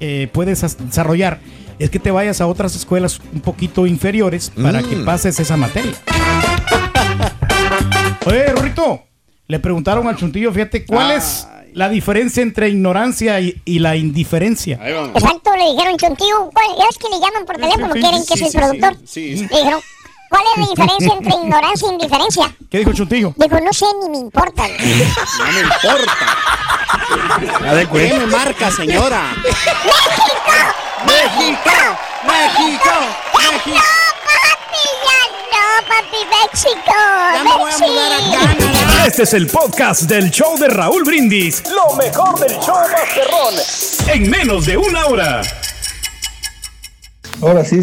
eh, puedes desarrollar es que te vayas a otras escuelas un poquito inferiores para que Mm. pases esa materia. Oye, Rorrito, le preguntaron al Chuntillo, fíjate, ¿cuál es la diferencia entre ignorancia y, y la indiferencia? Exacto, le dijeron chontío. ¿cuál? Ya ves que le llaman por teléfono, sí, quieren sí, que sí, es el sí, productor. sí, sí. Le dijeron, ¿cuál es la diferencia entre ignorancia e indiferencia? ¿Qué dijo Chuntillo? Dijo, no sé ni me importa. No me importa. ¿Qué me marca, señora? ¡México! ¡México! ¡México! No, papi, México. Ya me voy a mudar a Canadá. Este es el podcast del show de Raúl Brindis. Lo mejor del show Masterrón. En menos de una hora. Ahora sí.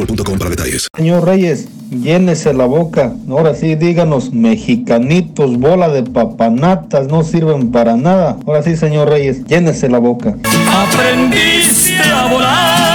boostmobile.com para detalles. Señor Reyes, llénese la boca. Ahora sí, díganos, mexicanitos, bola de papanatas, no sirven para nada. Ahora sí, señor Reyes, llénese la boca. Aprendiste a volar,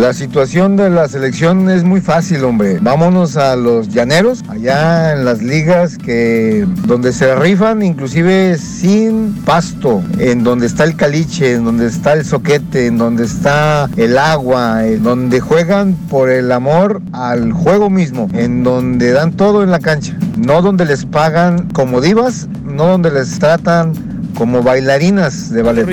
La situación de la selección es muy fácil, hombre. Vámonos a los llaneros, allá en las ligas que donde se rifan inclusive sin pasto, en donde está el caliche, en donde está el soquete, en donde está el agua, en donde juegan por el amor al juego mismo, en donde dan todo en la cancha, no donde les pagan como divas, no donde les tratan como bailarinas de ballet.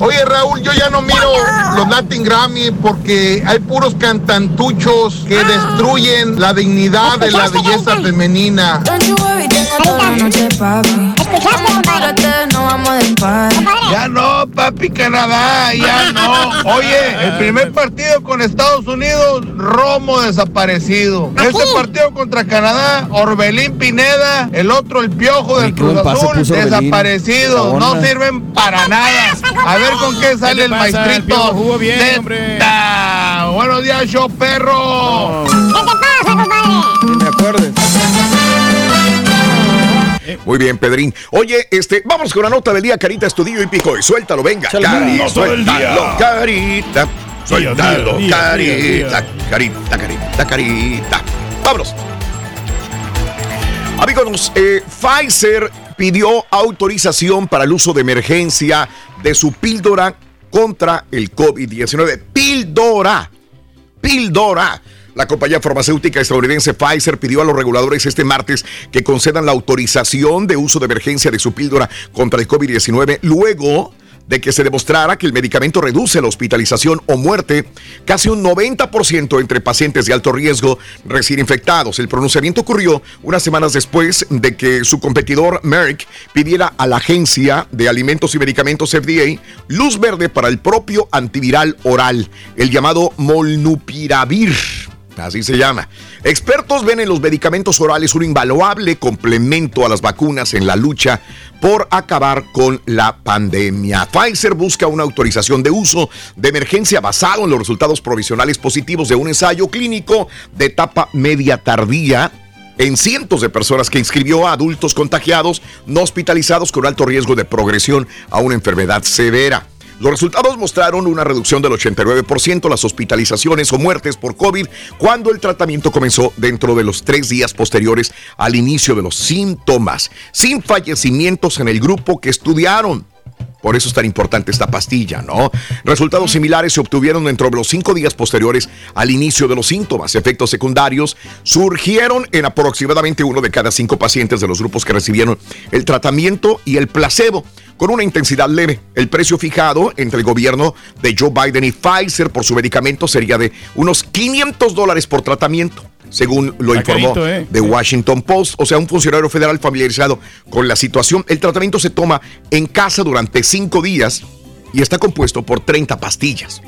Oye Raúl, yo ya no miro los Latin Grammy porque hay puros cantantuchos que destruyen la dignidad de la belleza femenina. Ya no, papi Canadá, ya no. Oye, el primer partido con Estados Unidos, Romo desaparecido. Este partido contra Canadá, Orbelín Pineda, el otro el Piojo del Cruz Azul. Esa No sirven para nada. A ver con qué sale le el maestrito. Jugó bien, Zeta. hombre. Buenos días, show perro. me acuerdes. Muy bien, Pedrín. Oye, este, vamos con la nota del día, Carita, estudio y pico. Y suéltalo, venga. Cari, suéltalo. Carita. Suéltalo, Carita. Carita, carita, carita. Vámonos. Amigos, eh, Pfizer pidió autorización para el uso de emergencia de su píldora contra el COVID-19. Píldora. Píldora. La compañía farmacéutica estadounidense Pfizer pidió a los reguladores este martes que concedan la autorización de uso de emergencia de su píldora contra el COVID-19 luego de que se demostrara que el medicamento reduce la hospitalización o muerte casi un 90% entre pacientes de alto riesgo recién infectados. El pronunciamiento ocurrió unas semanas después de que su competidor Merck pidiera a la Agencia de Alimentos y Medicamentos FDA luz verde para el propio antiviral oral, el llamado Molnupiravir. Así se llama. Expertos ven en los medicamentos orales un invaluable complemento a las vacunas en la lucha por acabar con la pandemia. Pfizer busca una autorización de uso de emergencia basado en los resultados provisionales positivos de un ensayo clínico de etapa media tardía en cientos de personas que inscribió a adultos contagiados no hospitalizados con alto riesgo de progresión a una enfermedad severa. Los resultados mostraron una reducción del 89% las hospitalizaciones o muertes por COVID cuando el tratamiento comenzó dentro de los tres días posteriores al inicio de los síntomas, sin fallecimientos en el grupo que estudiaron. Por eso es tan importante esta pastilla, ¿no? Resultados similares se obtuvieron dentro de los cinco días posteriores al inicio de los síntomas. Efectos secundarios surgieron en aproximadamente uno de cada cinco pacientes de los grupos que recibieron el tratamiento y el placebo con una intensidad leve. El precio fijado entre el gobierno de Joe Biden y Pfizer por su medicamento sería de unos 500 dólares por tratamiento según lo informó ¿eh? The Washington Post, o sea, un funcionario federal familiarizado con la situación. El tratamiento se toma en casa durante cinco días y está compuesto por 30 pastillas.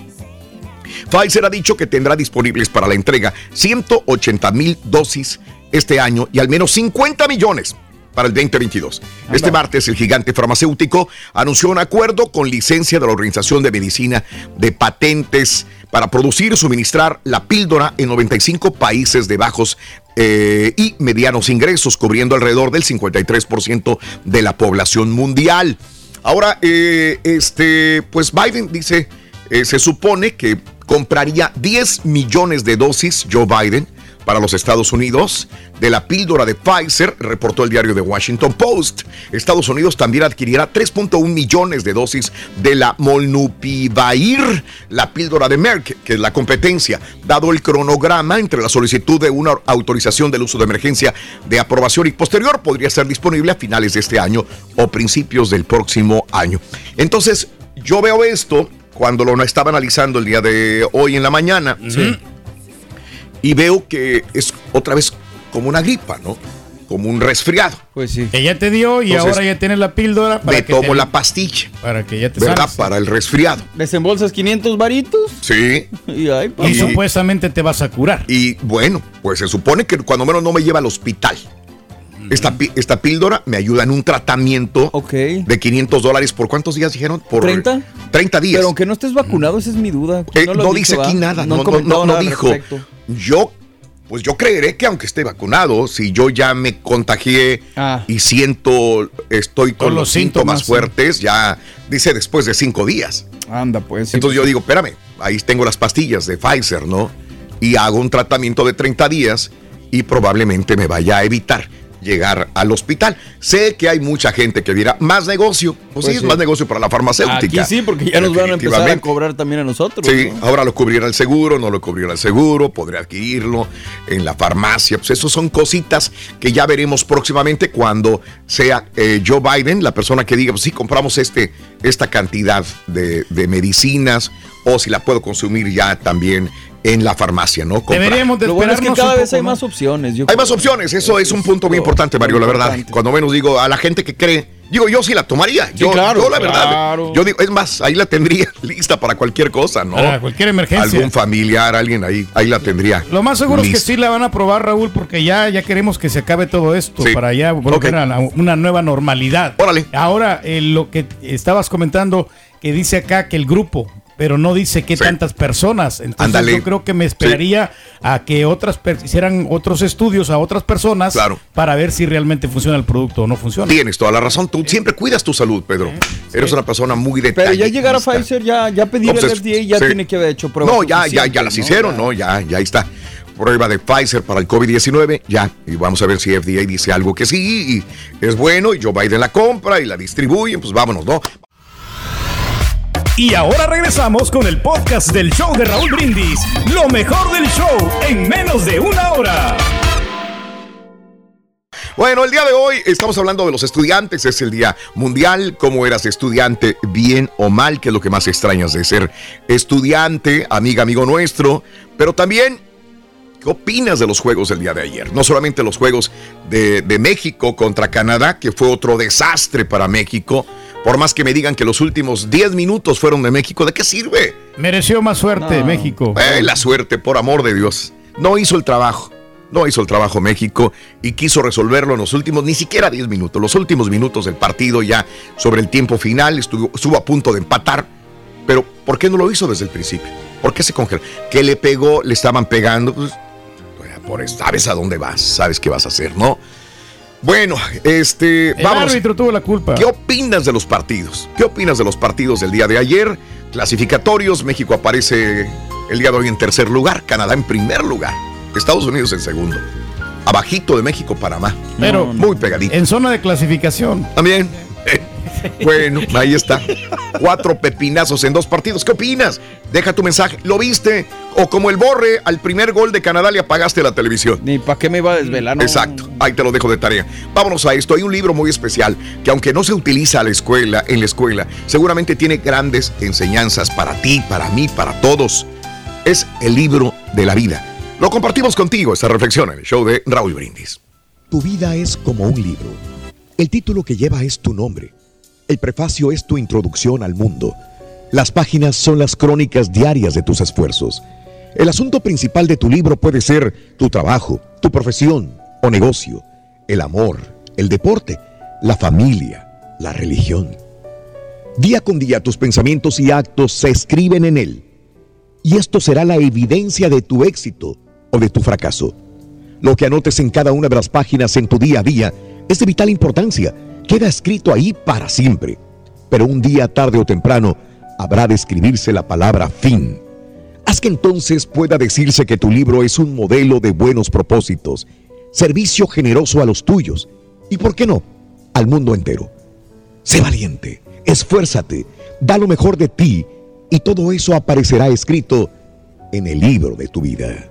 Pfizer ha dicho que tendrá disponibles para la entrega 180 mil dosis este año y al menos 50 millones para el 2022. Este martes el gigante farmacéutico anunció un acuerdo con licencia de la Organización de Medicina de Patentes para producir y suministrar la píldora en 95 países de bajos eh, y medianos ingresos, cubriendo alrededor del 53% de la población mundial. Ahora, eh, este, pues Biden dice, eh, se supone que compraría 10 millones de dosis Joe Biden para los Estados Unidos de la píldora de Pfizer, reportó el diario The Washington Post. Estados Unidos también adquirirá 3.1 millones de dosis de la Molnupiravir, la píldora de Merck, que es la competencia, dado el cronograma entre la solicitud de una autorización del uso de emergencia de aprobación y posterior podría ser disponible a finales de este año o principios del próximo año. Entonces, yo veo esto cuando lo estaba analizando el día de hoy en la mañana y veo que es otra vez como una gripa, ¿no? Como un resfriado. Pues sí. Que ya te dio y Entonces, ahora ya tienes la píldora. Me que tomo te- la pastilla, Para que ya te ¿verdad? Para el resfriado. ¿Desembolsas 500 varitos? Sí. Y, ay, Y supuestamente te vas a curar. Y bueno, pues se supone que cuando menos no me lleva al hospital. Esta, esta píldora me ayuda en un tratamiento de 500 dólares. ¿Por cuántos días dijeron? Por ¿30? 30 días. Pero aunque no estés vacunado, esa es mi duda. Eh, lo no, dice aquí nada, no, nada dijo. respecto. Yo, pues yo creeré que aunque esté vacunado, si yo ya me contagié Ah. y siento, estoy con, Con los, los síntomas, síntomas, sí. fuertes, ya dice después de cinco días. Anda, pues. sí. Entonces yo digo, espérame, ahí tengo las pastillas de Pfizer, ¿no? Y hago un tratamiento de 30 días y probablemente me vaya a evitar llegar al hospital. Sé que hay mucha gente que dirá, más negocio. Pues, sí, Pues es sí. más negocio para la farmacéutica. Aquí sí, porque ya nos van a empezar a cobrar también a nosotros. Sí, ¿no? ahora lo cubrirá el seguro, no lo cubrirá el seguro, podré adquirirlo en la farmacia. Pues eso son cositas que ya veremos próximamente cuando sea eh, Joe Biden la persona que diga, pues sí, compramos este, esta cantidad de, de medicinas o si la puedo consumir ya también en la farmacia, ¿no? Comprar. Deberíamos de Lo bueno es que cada vez poco, hay ¿no? más opciones. yo Hay creo. más opciones, eso es un punto muy importante, Mario, la verdad. importante. Cuando menos digo, a la gente que cree, digo, yo sí la tomaría. Yo, claro, yo la verdad, claro. yo digo, es más, ahí la tendría lista para cualquier cosa, ¿no? Para cualquier emergencia. Algún familiar, alguien ahí, ahí la tendría. Lo más seguro es que sí la van a probar, Raúl, porque ya, ya queremos que se acabe todo esto Sí. para ya volver a la- una nueva normalidad. Órale. Ahora, eh, lo que estabas comentando, que dice acá que el grupo, pero no dice qué Sí. tantas personas. Entonces yo creo que me esperaría a que otras per- hicieran otros estudios a otras personas Claro. para ver si realmente funciona el producto o no funciona. Tienes toda la razón, tú siempre cuidas tu salud, Pedro. Eres una persona muy Pero detallista. ya llegar a Pfizer, ya, ya pedir el FDA, ya sí. tiene que haber hecho pruebas. No, ya, ya, ya las hicieron, Ya. ¿no? Ya, ya ahí está. Prueba de Pfizer para el COVID-19, ya. Y vamos a ver si FDA dice algo que sí, y es bueno, y Joe Biden la compra y la distribuye, pues vámonos, ¿no? Y ahora regresamos con el podcast del show de Raúl Brindis. Lo mejor del show en menos de una hora. Bueno, el día de hoy estamos hablando de los estudiantes, es el día mundial, cómo eras estudiante, bien o mal, que es lo que más extrañas de ser estudiante, amiga, amigo nuestro, pero también ¿Qué opinas de los juegos del día de ayer? No solamente los juegos de, de, México contra Canadá, que fue otro desastre para México. Por más que me digan que los últimos 10 minutos fueron de México, ¿de qué sirve? Mereció más suerte No. México. Eh, la suerte, por amor de Dios. No hizo el trabajo. No hizo el trabajo México y quiso resolverlo en los últimos, ni siquiera 10 minutos, los últimos minutos del partido ya sobre el tiempo final, estuvo, estuvo a punto de empatar. Pero ¿por qué no lo hizo desde el principio? ¿Por qué se congeló? ¿Qué le pegó? ¿Le estaban pegando? Pues, por eso, sabes a dónde vas, sabes qué vas a hacer, ¿no? Bueno, este, El vamos. árbitro tuvo la culpa. ¿Qué opinas de los partidos? ¿Qué opinas de los partidos del día de ayer? Clasificatorios, México aparece el día de hoy en tercer lugar, Canadá en primer lugar, Estados Unidos en segundo. Abajito de México, Panamá. Pero muy pegadito. En zona de clasificación. También. Bueno, ahí está. Cuatro pepinazos en dos partidos. ¿Qué opinas? Deja tu mensaje. ¿Lo viste? O como el borre, al primer gol de Canadá le apagaste la televisión. Ni para qué me iba a desvelar. no. Exacto. Ahí te lo dejo de tarea. Vámonos a esto. Hay un libro muy especial que aunque no se utiliza a la escuela, en la escuela, seguramente tiene grandes enseñanzas para ti, para mí, para todos. Es el libro de la vida. Lo compartimos contigo, esta reflexión en el show de Raúl Brindis. Tu vida es como un libro. El título que lleva es tu nombre. El prefacio es tu introducción al mundo. Las páginas son las crónicas diarias de tus esfuerzos. El asunto principal de tu libro puede ser tu trabajo, tu profesión o negocio, el amor, el deporte, la familia, la religión. Día con día tus pensamientos y actos se escriben en él. Y esto será la evidencia de tu éxito o de tu fracaso. Lo que anotes en cada una de las páginas en tu día a día es de vital importancia. Queda escrito ahí para siempre. Pero un día, tarde o temprano, habrá de escribirse la palabra fin. Haz que entonces pueda decirse que tu libro es un modelo de buenos propósitos, servicio generoso a los tuyos y, ¿por qué no?, al mundo entero. Sé valiente, esfuérzate, da lo mejor de ti y todo eso aparecerá escrito en el libro de tu vida.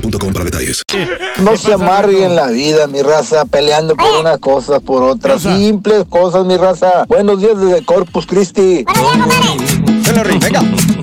boostmobile.com para detalles. No se amarguen la vida, mi raza, peleando por unas cosas, por otras. Simples cosas, mi raza. Buenos días desde Corpus Christi. Daniel, ¿me deja pasar?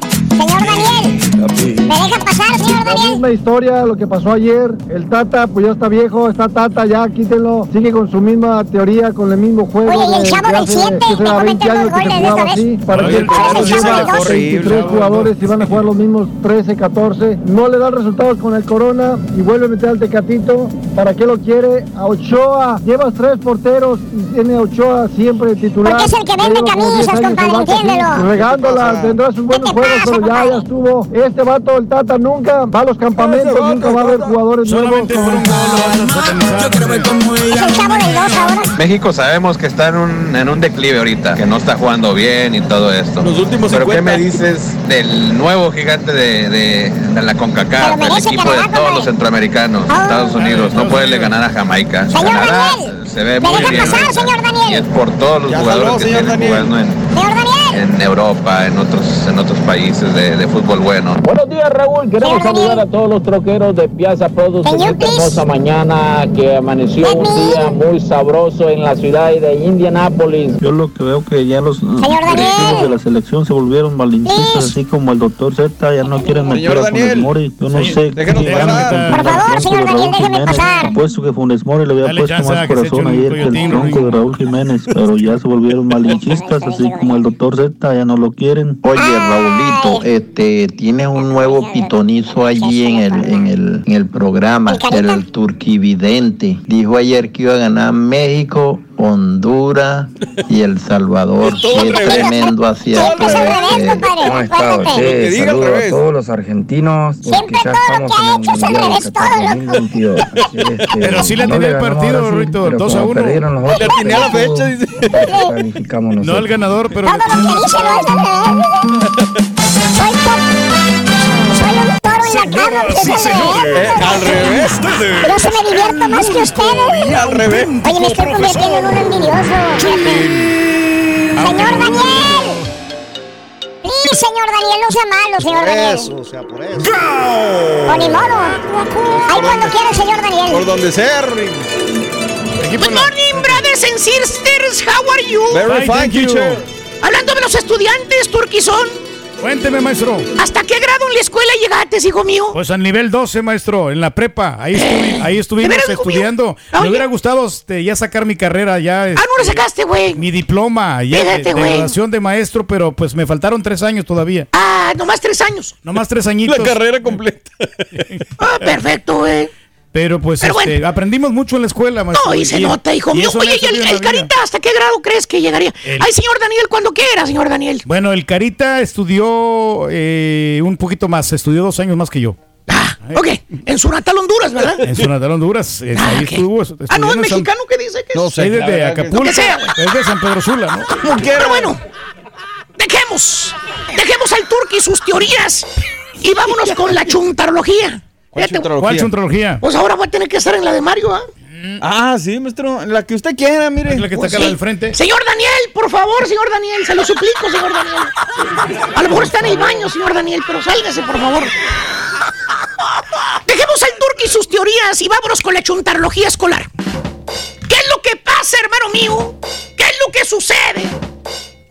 La misma historia, lo que pasó ayer. El Tata, pues ya está viejo, está Tata, ya quítenlo. Sigue con su misma teoría, con el mismo juego. Oye, y el de- Chavo que del hace, siete, que será que 20 cometió años que se jugaba así. Para que el Chavo del siete llevan fue horrible, 23 Chavo. jugadores y van a jugar los mismos 13, 14. No le dan resultados con el Corona y vuelve a meter al Tecatito. ¿Para qué lo quiere? A Ochoa. Llevas tres porteros y tiene a Ochoa siempre titular. Porque es el que vende Lleva como 10 camisas, años compadre, el vato así, entiéndelo. Regándola, tendrá sus buenos juegos, pero ya, ya estuvo. Este vato, el Tata, nunca va a los campamentos, nunca va a haber jugadores nuevos. 2 ahora. México sabemos que está en un, en un declive ahorita, que no está jugando bien y todo esto. Los últimos Pero ¿qué 50. me dices del nuevo gigante de, de- de la CONCACAF, el equipo de todos los centroamericanos, Estados Unidos? No puede ganar a Jamaica. Canadá se ve ¿Me muy deja bien. pasar, señor Y Daniel? es por todos los Ya jugadores que tienen Daniel. jugando en, Señor Daniel. en Europa, en otros, en otros países de, de fútbol bueno. Buenos días, Raúl. Queremos saludar a todos los troqueros de Piazza Produce en esta hermosa mañana que amaneció un día muy sabroso en la ciudad de Indianápolis. Yo lo que veo que ya los directivos de la selección se volvieron malinchistas, así como el doctor Z, ya no quieren meter a Funes. Mori. Yo no Señor, sé déjenos pasar. Por favor, señor Daniel, Raúl déjeme pasar. Apuesto que Funes Mori le había Dale puesto más corazón ayer que el tronco de Raúl Jiménez, pero ya se volvieron malinchistas, así como el doctor Z, ya no lo quieren. Oye, Raulito, este, tienes un nuevo pitonizo allí en el, en el, en el programa, el turquividente. Dijo ayer que iba a ganar México, Honduras y El Salvador. Qué tremendo hacía. este, ¿Cómo ha estado? Sí, saludos a todos los argentinos, Siempre ya todo lo que ha hecho es al Mundial revés, Qatar todo, loco. 2022. Así es que Pero sí le no atiné el partido, Rito, pero 2 a como 1. perdieron los Le atiné a la fecha, dice. Calificamos No el ganador, pero. Todo lo que dice no es es al señores, revés. al revés. Pero se me divierto más que ustedes. Y al revés. Oye, me estoy convirtiendo en un envidioso. Señor Daniel. Please, señor Daniel, no sea malo, señor Daniel. Eso, sea por eso. O ni modo. Ahí cuando quiera, señor Daniel. Por donde sea. Good morning, brothers and sisters. How are you? Very fine, teacher. Hablando de los estudiantes, Turquizón. Cuénteme, maestro. ¿Hasta qué grado en la escuela llegaste, hijo mío? Pues al nivel 12, maestro, en la prepa. Ahí, estuvi- ahí estuvimos ¿de veras, estudiando. Me Oye. hubiera gustado este, ya sacar mi carrera, ya. Ah, no lo sacaste, güey. Mi diploma, ya de, Fíjate, de graduación de maestro, pero pues me faltaron tres años todavía. Ah, nomás tres años. Nomás tres añitos. La carrera completa. Ah, perfecto, güey. Pero pues Pero este, aprendimos mucho en la escuela, maestro. No, y se Y- nota, hijo y mío. Oye, ¿y el. Carita hasta qué grado crees que llegaría? El- Ay, señor Daniel, ¿cuándo quiera, señor Daniel? Bueno, el Carita estudió eh, un poquito más, estudió dos años más que yo. Ok, en su natal Honduras, ¿verdad? En su natal Honduras. eh, ahí estuvo. Ah, no, es San- mexicano que dice que No es? sé. Es desde que- Acapulco. Que sea. Es de San Pedro Sula, ¿no? Pero bueno, dejemos, dejemos al Turqui sus teorías y vámonos con la chuntarología. ¿Cuál Fíjate, chuntarología? ¿Cuál chuntrología? Pues ahora voy a tener que estar en la de Mario, ¿ah? Ah, sí, maestro. La que usted quiera, mire. Es la que está Pues acá sí. al frente. Señor Daniel, por favor, señor Daniel, se lo suplico, señor Daniel. A lo mejor está en el baño, señor Daniel, pero sálgase, por favor. Dejemos al Turqui sus teorías y vámonos con la chuntarología escolar. ¿Qué es lo que pasa, hermano mío? ¿Qué es lo que sucede?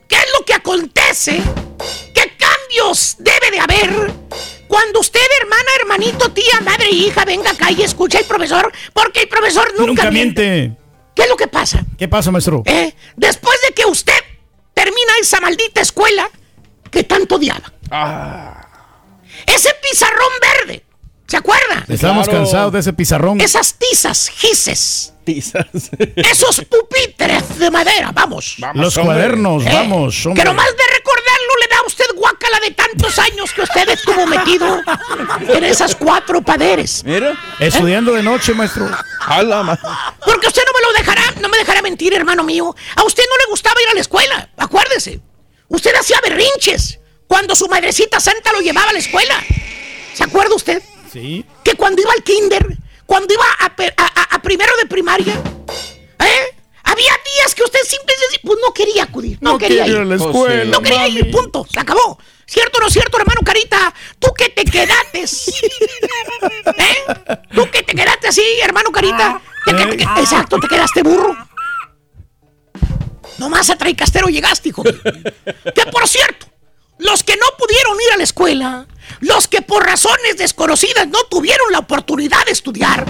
¿Qué es lo que acontece? ¿Qué debe de haber? Cuando usted, hermana, hermanito, tía, madre, hija, venga acá y escucha al profesor, porque el profesor nunca, Nunca miente. miente. ¿Qué es lo que pasa? ¿Qué pasa, maestro? ¿Eh? Después de que usted termina esa maldita escuela que tanto odiaba. Ese pizarrón verde. ¿Se acuerda? Estamos Claro. cansados de ese pizarrón. Esas tizas, gises. Tizas. Esos pupitres de madera, vamos. Los hombre. cuadernos, ¿Eh? vamos, hombre. Que nomás de recordarlo le da a de tantos años que usted estuvo metido en esas cuatro paderes. Mira. Estudiando de noche, maestro. Porque usted no me lo dejará, no me dejará mentir, hermano mío. A usted no le gustaba ir a la escuela, acuérdese. Usted hacía berrinches cuando su madrecita santa lo llevaba a la escuela. ¿Se acuerda usted? Sí. Que cuando iba al kinder, cuando iba a, pe- a- a- a primero de primaria, ¿eh? Había días que usted simplemente pues, no quería acudir, no, No quería ir. a la escuela, no quería ir, punto, se acabó. ¿Cierto o no cierto, hermano Carita? Tú que te quedaste. ¿Eh? Tú que te quedaste así, hermano Carita. Te- te- te- exacto, te quedaste burro. Nomás a Traicastero llegaste, hijo. que por cierto, los que no pudieron ir a la escuela, los que por razones desconocidas no tuvieron la oportunidad de estudiar,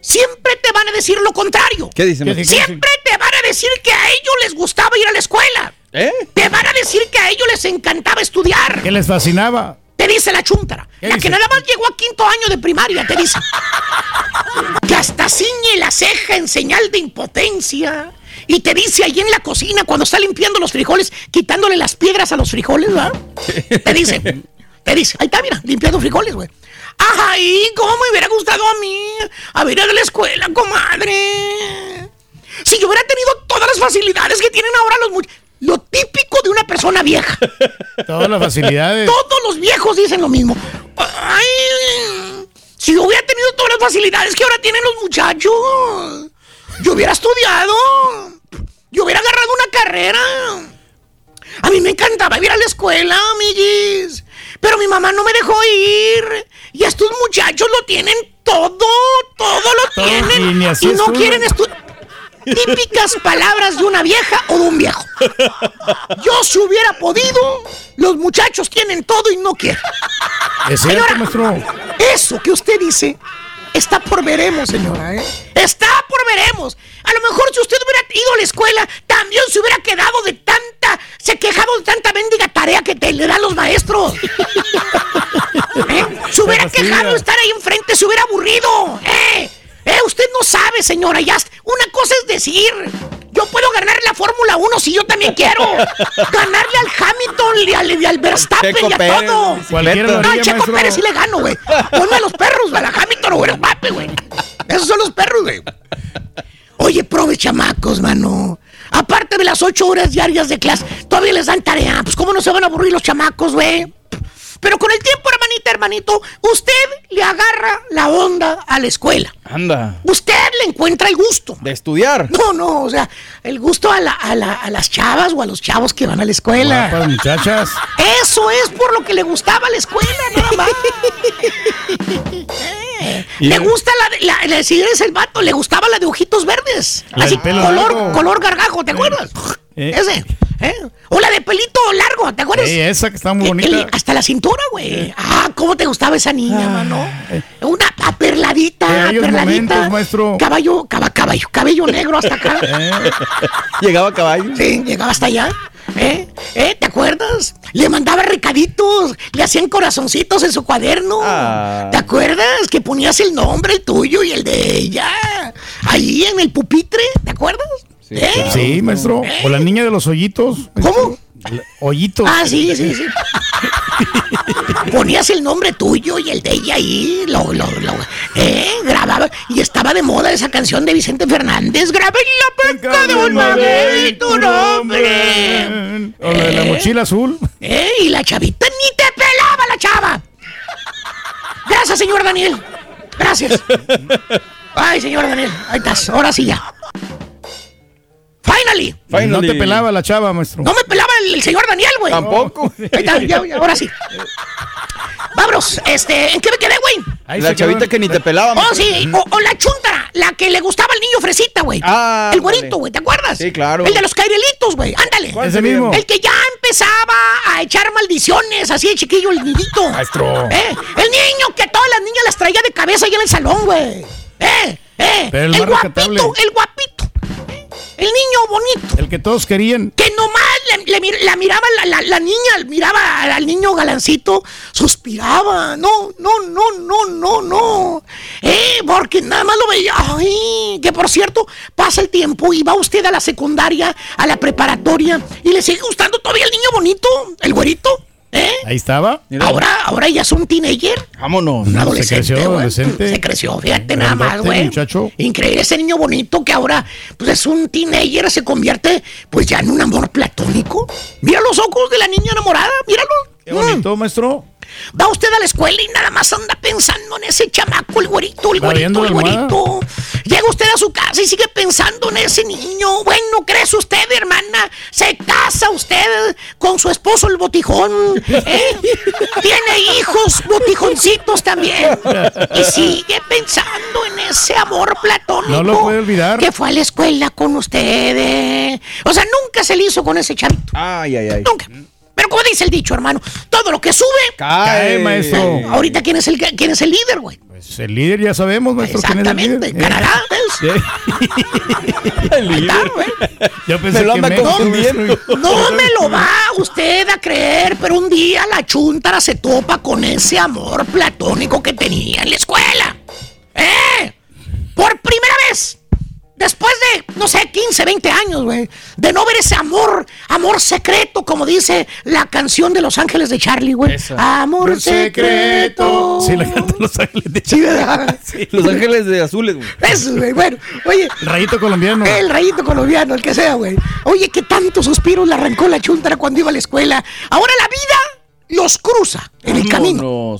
siempre te van a decir lo contrario. ¿Qué dice, maestro? Siempre te van a decir que a ellos les gustaba ir a la escuela. ¿Eh? Te van a decir que a ellos les encantaba estudiar. Que les fascinaba. Te dice la chuntara. ¿Qué La dice? que nada más llegó a quinto año de primaria, te dice. que hasta ciñe la ceja en señal de impotencia. Y te dice ahí en la cocina cuando está limpiando los frijoles, quitándole las piedras a los frijoles, ¿verdad? Te dice, te dice, ahí está, mira, limpiando frijoles, güey. Ay, cómo me hubiera gustado a mí haber ido a la escuela, comadre. Si yo hubiera tenido todas las facilidades que tienen ahora los muchachos. Lo típico de una persona vieja. Todas las facilidades. Todos los viejos dicen lo mismo. Ay, si yo hubiera tenido todas las facilidades que ahora tienen los muchachos, yo hubiera estudiado. Yo hubiera agarrado una carrera. A mí me encantaba ir a la escuela, amiguis. Pero mi mamá no me dejó ir. Y estos muchachos lo tienen todo, todo lo tienen. y y no quieren estudiar. Típicas palabras de una vieja o de un viejo. Yo si hubiera podido, los muchachos tienen todo y no quieren. Es cierto, maestro. Eso que usted dice está por veremos, señora, ¿eh? Está por veremos. A lo mejor si usted hubiera ido a la escuela, también se hubiera quedado de tanta, se quejado de tanta mendiga tarea que te le dan los maestros. ¿Eh? Se hubiera quejado de estar ahí enfrente, se hubiera aburrido. ¿Eh? ¿Eh? Usted no sabe, señora. Ya, una cosa es decir, yo puedo ganar la Fórmula 1 si yo también quiero. Ganarle al Hamilton y al, y al Verstappen Checo y a Pérez, todo. No, al Checo maestro. Pérez sí le gano, güey. Ponme a los perros, güey. A Hamilton o a Verstappen, güey. Esos son los perros, güey. Oye, prove chamacos, mano. Aparte de las ocho horas diarias de clase, todavía les dan tarea. Pues, ¿cómo no se van a aburrir los chamacos, güey? Pero con el tiempo, hermanita, hermanito, usted le agarra la onda a la escuela. Anda. Usted le encuentra el gusto. De estudiar. No, no, o sea, el gusto a, la- a la- a las chavas o a los chavos que van a la escuela. Guapas muchachas. Eso es por lo que le gustaba la escuela, nada más. Le gusta la de, la, la- si eres el vato, le gustaba la de ojitos verdes. La Así, color, largo. color gargajo, ¿te acuerdas? Eh. Ese. ¿eh? O la de pelito largo, ¿te acuerdas? Ey, esa que está muy Eh, bonita. el- hasta la cintura, güey. Ah, ¿cómo te gustaba esa niña, mano? Una aperladita, aquellos aperladita. momentos, maestro. Caballo, caba- caballo, cabello negro hasta acá. Eh, Llegaba a caballo. Sí, llegaba hasta allá. ¿Eh? ¿Eh? ¿Te acuerdas? Le mandaba recaditos, le hacían corazoncitos en su cuaderno. Ah. ¿Te acuerdas? Que ponías el nombre, el tuyo y el de ella. Ahí en el pupitre, ¿te acuerdas? ¿Eh? Sí, maestro. O la niña de los hoyitos. ¿Cómo? Hoyitos. Ah, sí, sí, sí. Ponías el nombre tuyo y el de ella ahí, lo, lo, lo, eh, grababa, y estaba de moda esa canción de Vicente Fernández, grabé en la penca de un maguey tu nombre. O la de la Eh. mochila azul. Eh, y la chavita ni te pelaba la chava. Gracias, señor Daniel. Gracias. Ay, señor Daniel, ahí estás, ahora sí ya. Finally. No te pelaba la chava, maestro. No me pelaba el, el señor Daniel, güey. Tampoco. Ahí está, ya, ya, ahora sí. Vámonos, este, ¿en qué me quedé, güey? La chavita que ni te pelaba. Oh, sí, o, o la chuntara, la que le gustaba al niño fresita, güey. Ah, el güerito, güey, ¿te acuerdas? Sí, claro. El de los cairelitos, güey, ándale. Ese mismo. El que ya empezaba a echar maldiciones, así de chiquillo, el nidito. Maestro. ¿Eh? El niño que a todas las niñas las traía de cabeza ahí en el salón, güey. ¿Eh? ¿Eh? Pero el guapito, el guapito. El niño bonito. El que todos querían. Que nomás le, le la miraba la, la- la niña, miraba al niño galancito, suspiraba. No, no, no, no, no, no. Eh, porque nada más lo veía. Ay, que por cierto, pasa el tiempo y va usted a la secundaria, a la preparatoria, y le sigue gustando todavía el niño bonito, el güerito. ¿Eh? Ahí estaba. Ahora, ahora ya es un teenager. Vámonos. Un Se adolescente. creció, güey. adolescente. Se creció, fíjate nada más, güey. muchacho. Increíble ese niño bonito que ahora, pues es un teenager, se convierte, pues ya en un amor platónico. Mira los ojos de la niña enamorada, míralos. Qué bonito, maestro. Va usted a la escuela y nada más anda pensando en ese chamaco, el güerito, el ¿Va viendo güerito, el güerito. Llega usted a su casa y sigue pensando en ese niño. Bueno, ¿crees usted, hermana? Se casa usted con su esposo, el botijón. ¿eh? Tiene hijos botijoncitos también. Y sigue pensando en ese amor platónico. No lo puede olvidar. Que fue a la escuela con ustedes. O sea, nunca se le hizo con ese chavito. Ay, ay, ay. Nunca. Pero como dice el dicho, hermano, todo lo que sube... Cae, maestro. Ahorita, ¿quién es el, quién es el líder, güey? Pues el líder ya sabemos, maestro. quién es el líder. Exactamente, Canadá, ¿ves? el líder. Yo pensé Me lo que anda México, confundiendo. maestro. No me lo va usted a creer, pero un día la chuntara se topa con ese amor platónico que tenía en la escuela. ¡Eh! Por primera vez. Después de, no sé, 15, 20 años, güey. De no ver ese amor, amor secreto, como dice la canción de Los Ángeles de Charlie, güey. Amor secreto. Sí, la cantan Los Ángeles de Sí, ¿verdad? Los ángeles de azules, güey. Eso, güey. Bueno, oye. El rayito colombiano. El rayito colombiano, el que sea, güey. Oye, qué tantos suspiros le arrancó la chuntara cuando iba a la escuela. Ahora la vida los cruza en el camino.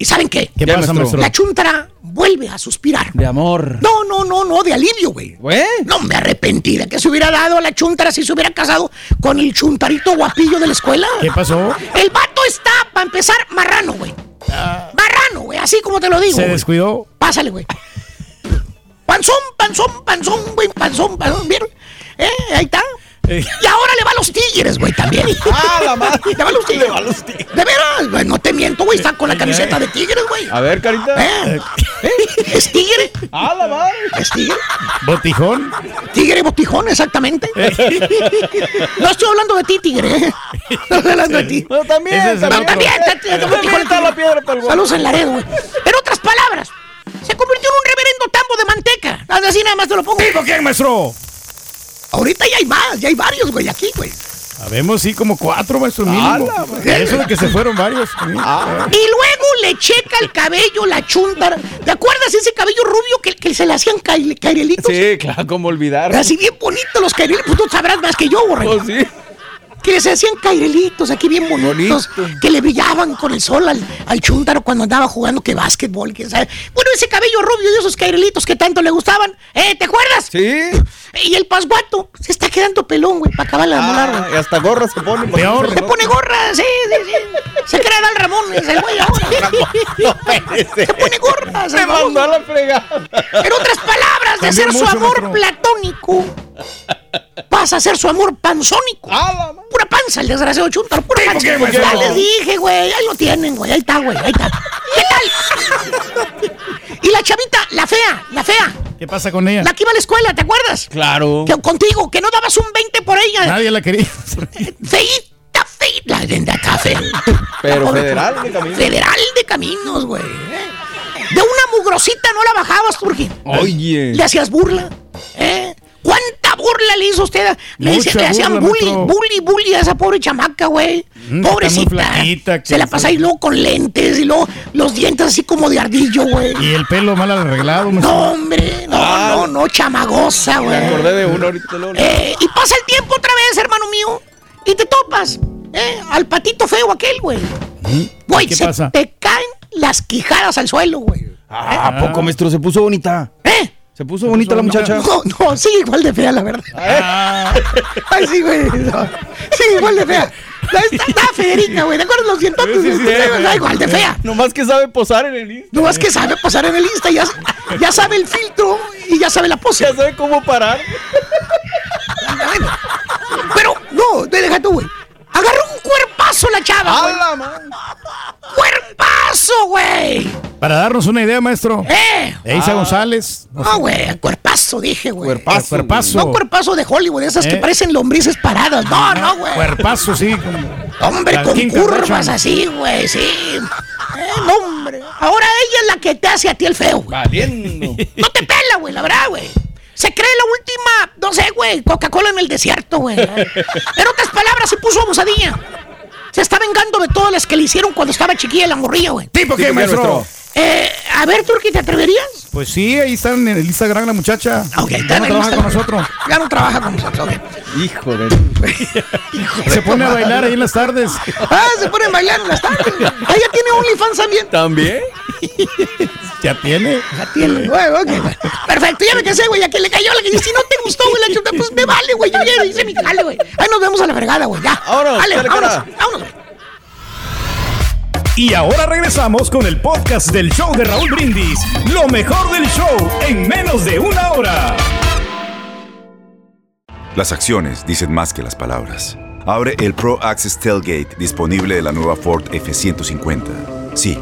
¿Y saben qué? ¿Qué pasa, maestro? La chuntara vuelve a suspirar. De amor. No, no, no, no, de alivio, güey. ¿Güey? No me arrepentí de que se hubiera dado a la chuntara si se hubiera casado con el chuntarito guapillo de la escuela. ¿Qué pasó? El vato está, para empezar, marrano, güey. Marrano, güey, así como te lo digo. Se güey. descuidó. Pásale, güey. Panzón, panzón, panzón, güey, panzón, panzón, ¿vieron? ¿Eh? Ahí está. Eh. Y ahora le va a los tigres, güey, también. Ah, la madre. Le va a los tigres. Le va a los tigres. De veras, güey, no te miento, güey, está con la camiseta de tigres, güey. A ver, carita. ¿Eh? ¿Eh? ¿Es tigre? Ah, la madre. ¿Es tigre? Botijón. Tigre botijón, exactamente. No estoy hablando de ti, tigre. ¿eh? No estoy hablando de ti. No, también. Es otro. también, te- te- te- También está la piedra para el guapo. Saludos en Laredo, güey. En otras palabras, se convirtió en un reverendo tambo de manteca. Así nada más te lo pongo. ¿Tipo quién, maestro? Ahorita ya hay más, ya hay varios, güey, aquí, güey. Sabemos, sí, como cuatro, maestro mínimo. ¡Hala, madre! Eso de que se fueron varios. Ah. Y luego le checa el cabello, la chuntara. ¿Te acuerdas ese cabello rubio que, que se le hacían caire- cairelitos? Sí, claro, como olvidar. Así bien bonito los cairelitos. Pues tú sabrás más que yo, güey. Oh, sí. Que les hacían cairelitos aquí bien bonitos. Bonito. Que le brillaban con el sol al, al chúntaro cuando andaba jugando que básquetbol, que sabe. Bueno, ese cabello rubio y esos cairelitos que tanto le gustaban. ¿Eh? ¿Te acuerdas? Sí. Y el pasguato se está quedando pelón, güey, para acabar de Ah, güey. y hasta gorra se pone. Peor. Se pone gorra, sí, sí, sí. Se crea Dal Ramón, es el güey ahora. Se pone gorra, se mandó a la fregada. En otras palabras, de ser su amor platónico, pasa a ser su amor panzónico. Ah. Pura panza, el desgraciado chuntaro, pura ¿Tipo panza. qué, Ya les dije, güey, ahí lo tienen, güey, ahí está, güey, ahí está. ¿Qué tal? y la chavita, la fea, la fea, ¿Qué pasa con ella? la que iba a la escuela, ¿te acuerdas? Claro. Que contigo, que no dabas un 20 por ella. Nadie la quería. Feíta, feíta. La leyenda está fea. Pero federal de caminos. Federal de caminos, güey. ¿eh? De una mugrosita no la bajabas, Turki. Oye. Le hacías burla. ¿eh? ¿Cuánta burla le hizo usted? Le, Mucha hice- le hacían burla, bully, maestro. bully, bully a esa pobre chamaca, güey. Mm, Pobrecita. flaquita, Se la pasa ahí luego con lentes y luego los dientes así como de ardillo, güey. Y el pelo mal arreglado, maestro. No, hombre, no, Ah. no, no, chamagosa, Me güey. acordé de uno ahorita. luego. Eh, y pasa el tiempo otra vez, hermano mío, y te topas, ¿eh? Al patito feo aquel, güey. Güey, ¿Qué se pasa? te caen las quijadas al suelo, güey. Ah, ¿A poco, maestro? Se puso bonita. ¿Eh? Se puso bonita la muchacha. No, no, sí, igual de fea, la verdad. Ah, Ay, sí, güey. no. Sí, igual de fea. Está, está Federica, güey. ¿De acuerdo? Los dientotes. Sí, sí, sí. está igual de fea. Nomás que sabe posar en el Insta. No más que sabe pasar en el Insta, ya, ya sabe el filtro y ya sabe la pose. Ya sabe cómo parar. Bueno, Pero, no, te deja tú, güey. Agarró un cuerpazo la chava. ¡Hala, man! ¡Cuerpazo, güey! para darnos una idea, maestro. ¡Eh! Eisa González. No, güey, cuerpazo, dije, güey. Cuerpazo. Cuerpazo. No cuerpazo de Hollywood, esas que Eh. parecen lombrices paradas. No, no, güey. Cuerpazo, sí. Como... Hombre, La con curvas así, güey, sí. Eh, no, hombre. Ahora ella es la que te hace a ti el feo, güey. Valiendo. No te pela, güey, la verdad, güey. Se cree la última, no sé, güey, Coca-Cola en el desierto, güey. En otras palabras, se puso abusadilla. Se está vengando de todas las que le hicieron cuando estaba chiquilla la morrilla, güey. ¿Tipo qué, qué, maestro? Eh, a ver, Turki, ¿te atreverías? Pues sí, ahí están en el Instagram la muchacha. Ok, ya no trabaja con nosotros. Ya no trabaja con nosotros, ok. Hijo de. Se pone a bailar ahí en las tardes. Ah, se pone a bailar en las tardes. Ah, ya tiene OnlyFans también. ¿También? Ya tiene. Ya tiene, güey, ok, güey. Perfecto, ya me casé, güey, a que le cayó la que si no te gustó, güey, la chuta, pues me vale, güey, yo ya hice mi jale, güey. Ahí nos vemos a la vergada, güey, ya. Vámonos, Dale, dale, vámonos, cara. vámonos, güey. Y ahora regresamos con el podcast del show de Raúl Brindis. Lo mejor del show en menos de una hora. Las acciones dicen más que las palabras. Abre el Pro Access Tailgate disponible de la nueva Ford F-150. Sí,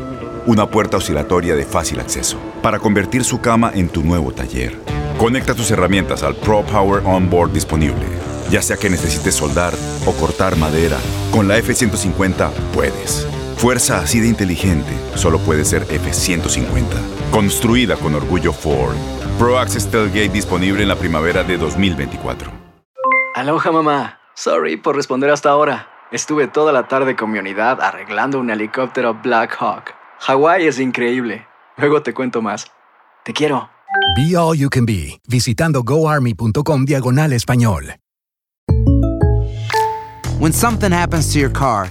una puerta oscilatoria de fácil acceso para convertir su cama en tu nuevo taller. Conecta tus herramientas al Pro Power Onboard disponible. Ya sea que necesites soldar o cortar madera, con la F-150 puedes. Fuerza así de inteligente solo puede ser F-150. Construida con orgullo Ford. Pro Access Tailgate disponible en la primavera de 2024. Aloha mamá. Sorry por responder hasta ahora. Estuve toda la tarde con mi unidad arreglando un helicóptero Black Hawk. Hawái es increíble. Luego te cuento más. Te quiero. Be All You Can Be, visitando goarmy.com diagonal español. When something happens to your car,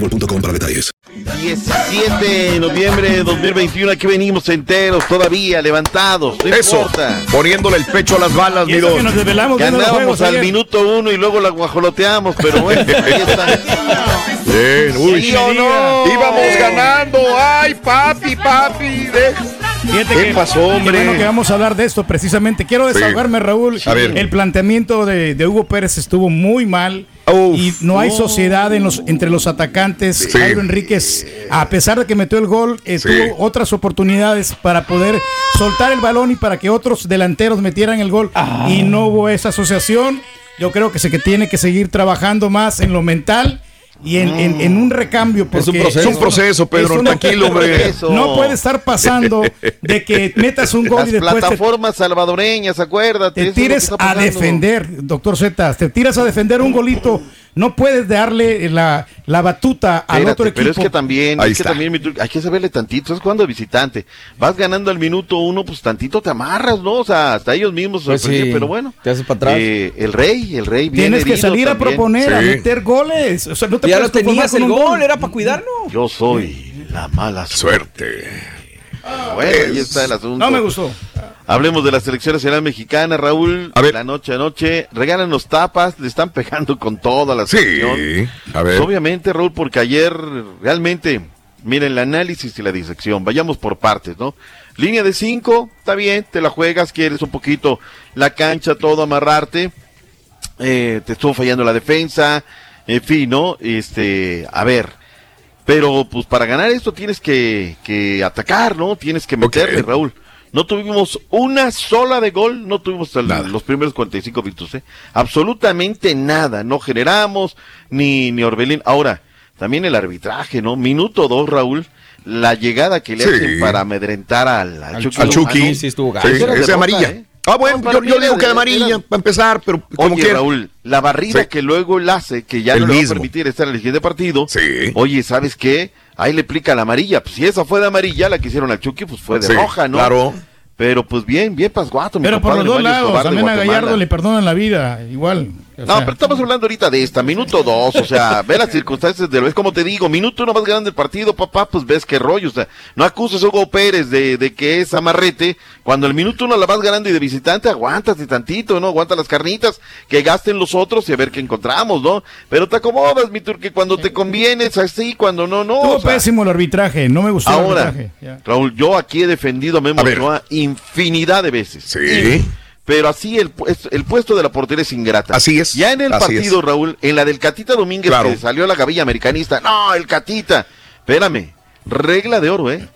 boostmobile.com para detalles. 17 de noviembre de 2021, aquí venimos enteros todavía, levantados, no Eso, importa. poniéndole el pecho a las balas, mi dos. Ganábamos al ayer. minuto uno y luego la guajoloteamos, pero bueno, ahí está. Bien, uy. ¿Sí o no? Íbamos ganando. Ay, papi, papi. de- Fíjate ¿Qué que- pasó, hombre? bueno que vamos a hablar de esto precisamente. Quiero desahogarme, Raúl. A ver. El planteamiento de, de Hugo Pérez estuvo muy mal. Y no hay sociedad en los, entre los atacantes. Jairo Enríquez, a pesar de que metió el gol, eh, Sí. tuvo otras oportunidades para poder soltar el balón y para que otros delanteros metieran el gol. Y no hubo esa asociación. Yo creo que se que tiene que seguir trabajando más en lo mental y en, en- en un recambio. Es un porque proceso. Es un proceso, Pedro, es una- tranquilo, hombre. No puede estar pasando de que metas un gol Las y después te, plataformas salvadoreñas, acuérdate. te tires a defender, doctor Z. Te tiras a defender un golito. No puedes darle la, la batuta al Espérate, otro equipo. Pero es que también, Ahí es que también hay que saberle tantito, es cuando visitante. Vas ganando al minuto uno, pues tantito te amarras, ¿no? O sea, hasta ellos mismos Pues sí, pero bueno. te haces para atrás. Eh, el rey, el rey viene Tienes que salir a proponer, a meter goles. O sea, no te Ya lo tenías el gol, era para cuidarlo. Yo soy la mala suerte. Suerte. Bueno, ahí está el asunto. No me gustó. Hablemos de la selección nacional mexicana, Raúl. A ver. La noche a noche, regalan los tapas, le están pegando con toda la selección. Sí. A ver. Pues obviamente, Raúl, porque ayer realmente, miren, el análisis y la disección, vayamos por partes, ¿no? Línea de cinco, está bien, te la juegas, quieres un poquito la cancha, todo amarrarte, eh, te estuvo fallando la defensa, en fin, ¿no? Este, a ver, pero pues para ganar esto tienes que, que atacar, ¿no? Tienes que meterle, Ok. Raúl. No tuvimos una sola de gol, no tuvimos el- Nada. los primeros 45 minutos, ¿eh? Absolutamente nada, no generamos, ni, ni Orbelín. Ahora, también el arbitraje, ¿no? Minuto dos, Raúl, la llegada que le Sí. hacen para amedrentar al, al Chucky. Al Chucky. Lozano. Sí, estuvo Sí, derrota, amarilla. ¿eh? Ah, bueno, No, yo, yo digo que de- amarilla era- para empezar, pero como Oye, quiera. Raúl, la barrida Sí. que luego él hace, que ya El no le va a permitir estar en el siguiente partido. Sí. Oye, ¿sabes qué? Ahí le aplica la amarilla. Pues si esa fue de amarilla, la que hicieron al Chucky, pues fue de Sí, roja, ¿no? claro. Pero pues bien, bien Pasguato, mi Pero por los dos Mario lados, también a. Gallardo le perdonan la vida, igual. O No, sea, pero estamos hablando ahorita de esta, minuto dos, o sea, ve las circunstancias de lo es como te digo, minuto uno más grande el partido, papá, pues ves qué rollo, o sea, no acuses a Hugo Pérez de, de que es amarrete, cuando el minuto uno la vas ganando y de visitante, aguántate tantito, ¿no? Aguanta las carnitas, que gasten los otros y a ver qué encontramos, ¿no? Pero te acomodas, mi turque, cuando te conviene es así, cuando no, no. Estuvo o sea, pésimo el arbitraje, no me gustó el Ahora, arbitraje. Ya. Raúl, yo aquí he defendido a Memo A. Ochoa infinidad de veces. Sí. Pero así el, pu- el puesto de la portería es ingrata. Así es, Ya en el partido, es. Raúl, en la del Catita Domínguez Claro. que salió la gavilla americanista. No, el Catita. Espérame. Regla de oro, ¿eh?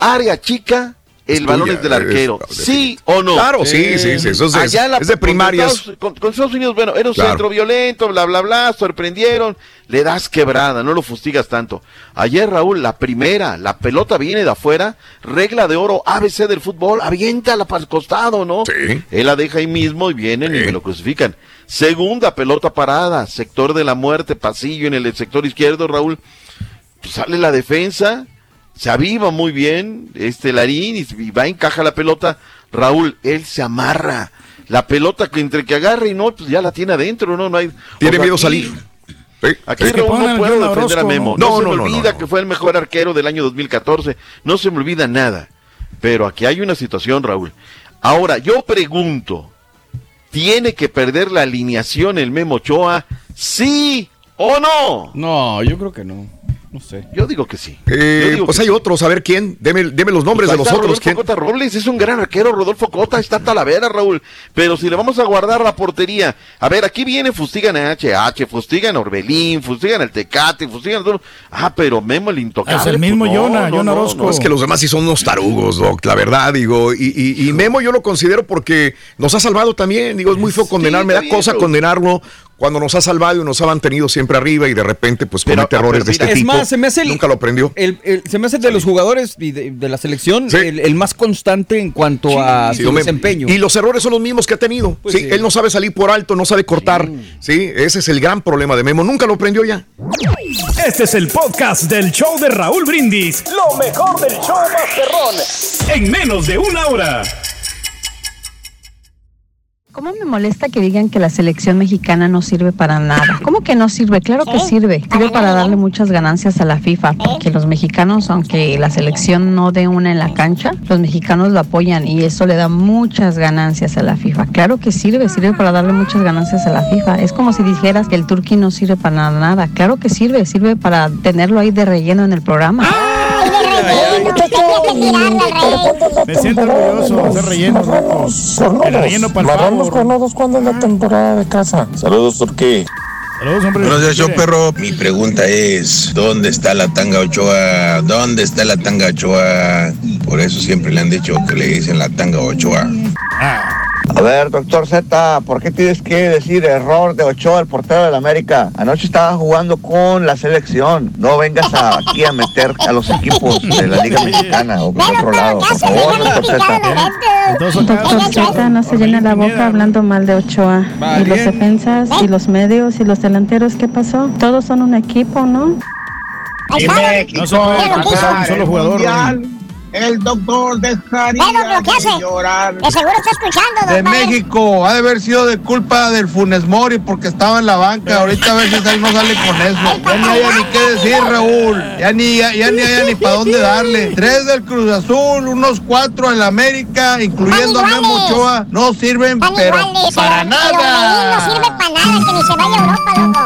Área chica, el Es balón tuya, es del arquero. es- ¿Sí o no? Claro, sí, sí, sí, eso es- Allá en la- es de con primarias. Estados- Con, con Estados Unidos, bueno, era un Claro. centro violento, bla, bla, bla, sorprendieron, le das quebrada, no lo fustigas tanto. Ayer, Raúl, la primera, la pelota viene de afuera, regla de oro, ABC del fútbol, aviéntala para el costado, ¿no? Sí. Él la deja ahí mismo y vienen y me lo crucifican. Segunda pelota parada, sector de la muerte, pasillo en el sector izquierdo, Raúl. Pues sale la defensa, se aviva muy bien este Larín y, y va, encaja la pelota. Raúl, él se amarra. La pelota que entre que agarre y no, pues ya la tiene adentro, ¿no? no hay, Tiene o sea, miedo aquí- salir. Aquí Es que Raúl, pongan no John defender a Memo. ¿no? No, No, se me no, olvida no. que fue el mejor arquero del año 2014. No se me olvida nada. Pero aquí hay una situación, Raúl. Ahora, yo pregunto, ¿tiene que perder la alineación el Memo Ochoa? ¿Sí o no? No, yo creo que no. No sé. Yo digo que sí. Eh, digo pues que hay otros, a ver quién. Deme, deme los nombres Pues de los está otros. Rodolfo ¿quién? Cota Robles es un gran arquero, Rodolfo Cota, está Talavera, Raúl. Pero si le vamos a guardar la portería, a ver, aquí viene, fustigan a HH, fustigan a Orbelín, fustigan al Tecate, fustigan a todo. Ah, pero Memo el intocable. Es el mismo pues, no, Yona, no, Yona no, Orozco. no. Es que los demás sí son unos tarugos, Doc, la verdad, digo. Y, y- y Memo yo lo considero porque nos ha salvado también. Digo, es muy feo condenar, me da bien, cosa condenarlo cuando nos ha salvado y nos ha mantenido siempre arriba y de repente pues comete errores de este es tipo. más, se me hace el- Nunca lo aprendió. El, el- se me hace de los jugadores y de, de la selección el, el más constante en cuanto a Sí, su desempeño. Y los errores son los mismos que ha tenido. Pues sí, sí. él no sabe salir por alto, no sabe cortar. Sí, ese es el gran problema de Memo. Nunca lo aprendió ya. Este es el podcast del show de Raúl Brindis. Lo mejor del show Masterrón. En menos de una hora. ¿Cómo me molesta que digan que la selección mexicana no sirve para nada? ¿Cómo que no sirve? Claro que sirve. Sirve para darle muchas ganancias a la FIFA, porque los mexicanos, aunque la selección no dé una en la cancha, los mexicanos lo apoyan y eso le da muchas ganancias a la FIFA. Claro que sirve, sirve para darle muchas ganancias a la FIFA. Es como si dijeras que el turqui no sirve para nada. Claro que sirve, sirve para tenerlo ahí de relleno en el programa. Me siento orgulloso de hacer relleno, Rocco. El relleno para el pavo. cornudos cuando es la temporada de casa. Saludos, Turquí. Saludos, hombre. Buenos días, yo perro. Mi pregunta es, ¿dónde está la tanga Ochoa? ¿Dónde está la tanga Ochoa? Por eso siempre le han dicho que le dicen la tanga Ochoa. A ver, doctor Z, ¿por qué tienes que decir error de Ochoa, el portero del América? Anoche estaba jugando con la selección. No vengas a- aquí a meter a los equipos de la Liga Mexicana o por otro lado. Por favor, doctor Z. Doctor Zeta no se llena la boca hablando mal de Ochoa. Y los defensas, y los medios, y los delanteros, ¿qué pasó? Todos son un equipo, ¿no? Y México No se puede culpar a un solo jugador, El doctor dejaría Pero, ¿qué hace? llorar. Que seguro está escuchando, De don Padre. México, ha de haber sido de culpa del Funes Mori porque estaba en la banca. Ahorita a veces él no sale con eso. Ya ni haya ni qué decir, Raúl. Ya ni, ya, ya ni haya ni para dónde darle. Tres del Cruz Azul, unos cuatro en la América, incluyendo a Memo Ochoa. No sirven, pero Iguales, para nada. no sirve para nada, que ni se vaya a Europa, loco.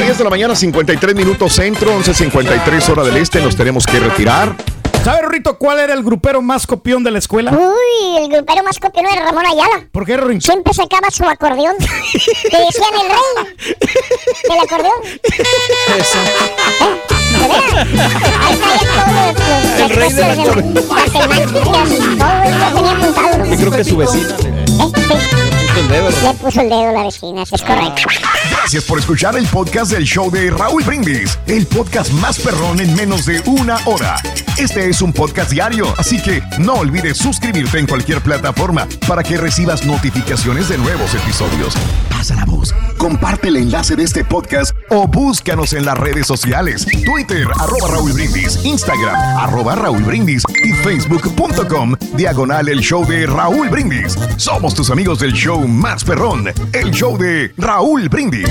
10 de la mañana, 53 minutos centro, 11.53 hora del este. Nos tenemos que retirar. ¿Sabe, Rito, cuál era el grupero más copión de la escuela? Uy, el grupero más copión era Ramón Ayala. ¿Por qué, Rorín? Siempre sacaba su acordeón. Le decían el rey del acordeón. El rey del acordeón. Yo creo que su vecina le puso el dedo. Le puso el dedo a la vecina, es correcto. Gracias por escuchar el podcast del show de Raúl Brindis, el podcast más perrón en menos de una hora. Este es un podcast diario, así que no olvides suscribirte en cualquier plataforma para que recibas notificaciones de nuevos episodios. Pasa la voz, comparte el enlace de este podcast o búscanos en las redes sociales, Twitter, arroba Raúl Brindis, Instagram, arroba Raúl Brindis y facebook.com, diagonal el show de Raúl Brindis. Somos tus amigos del show más perrón, el show de Raúl Brindis.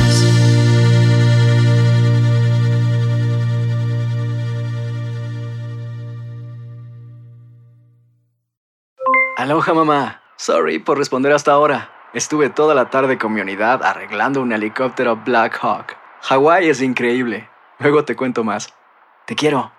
Aloha mamá. Sorry por responder hasta ahora. Estuve toda la tarde con mi unidad arreglando un helicóptero Black Hawk. Hawái es increíble. Luego te cuento más. Te quiero.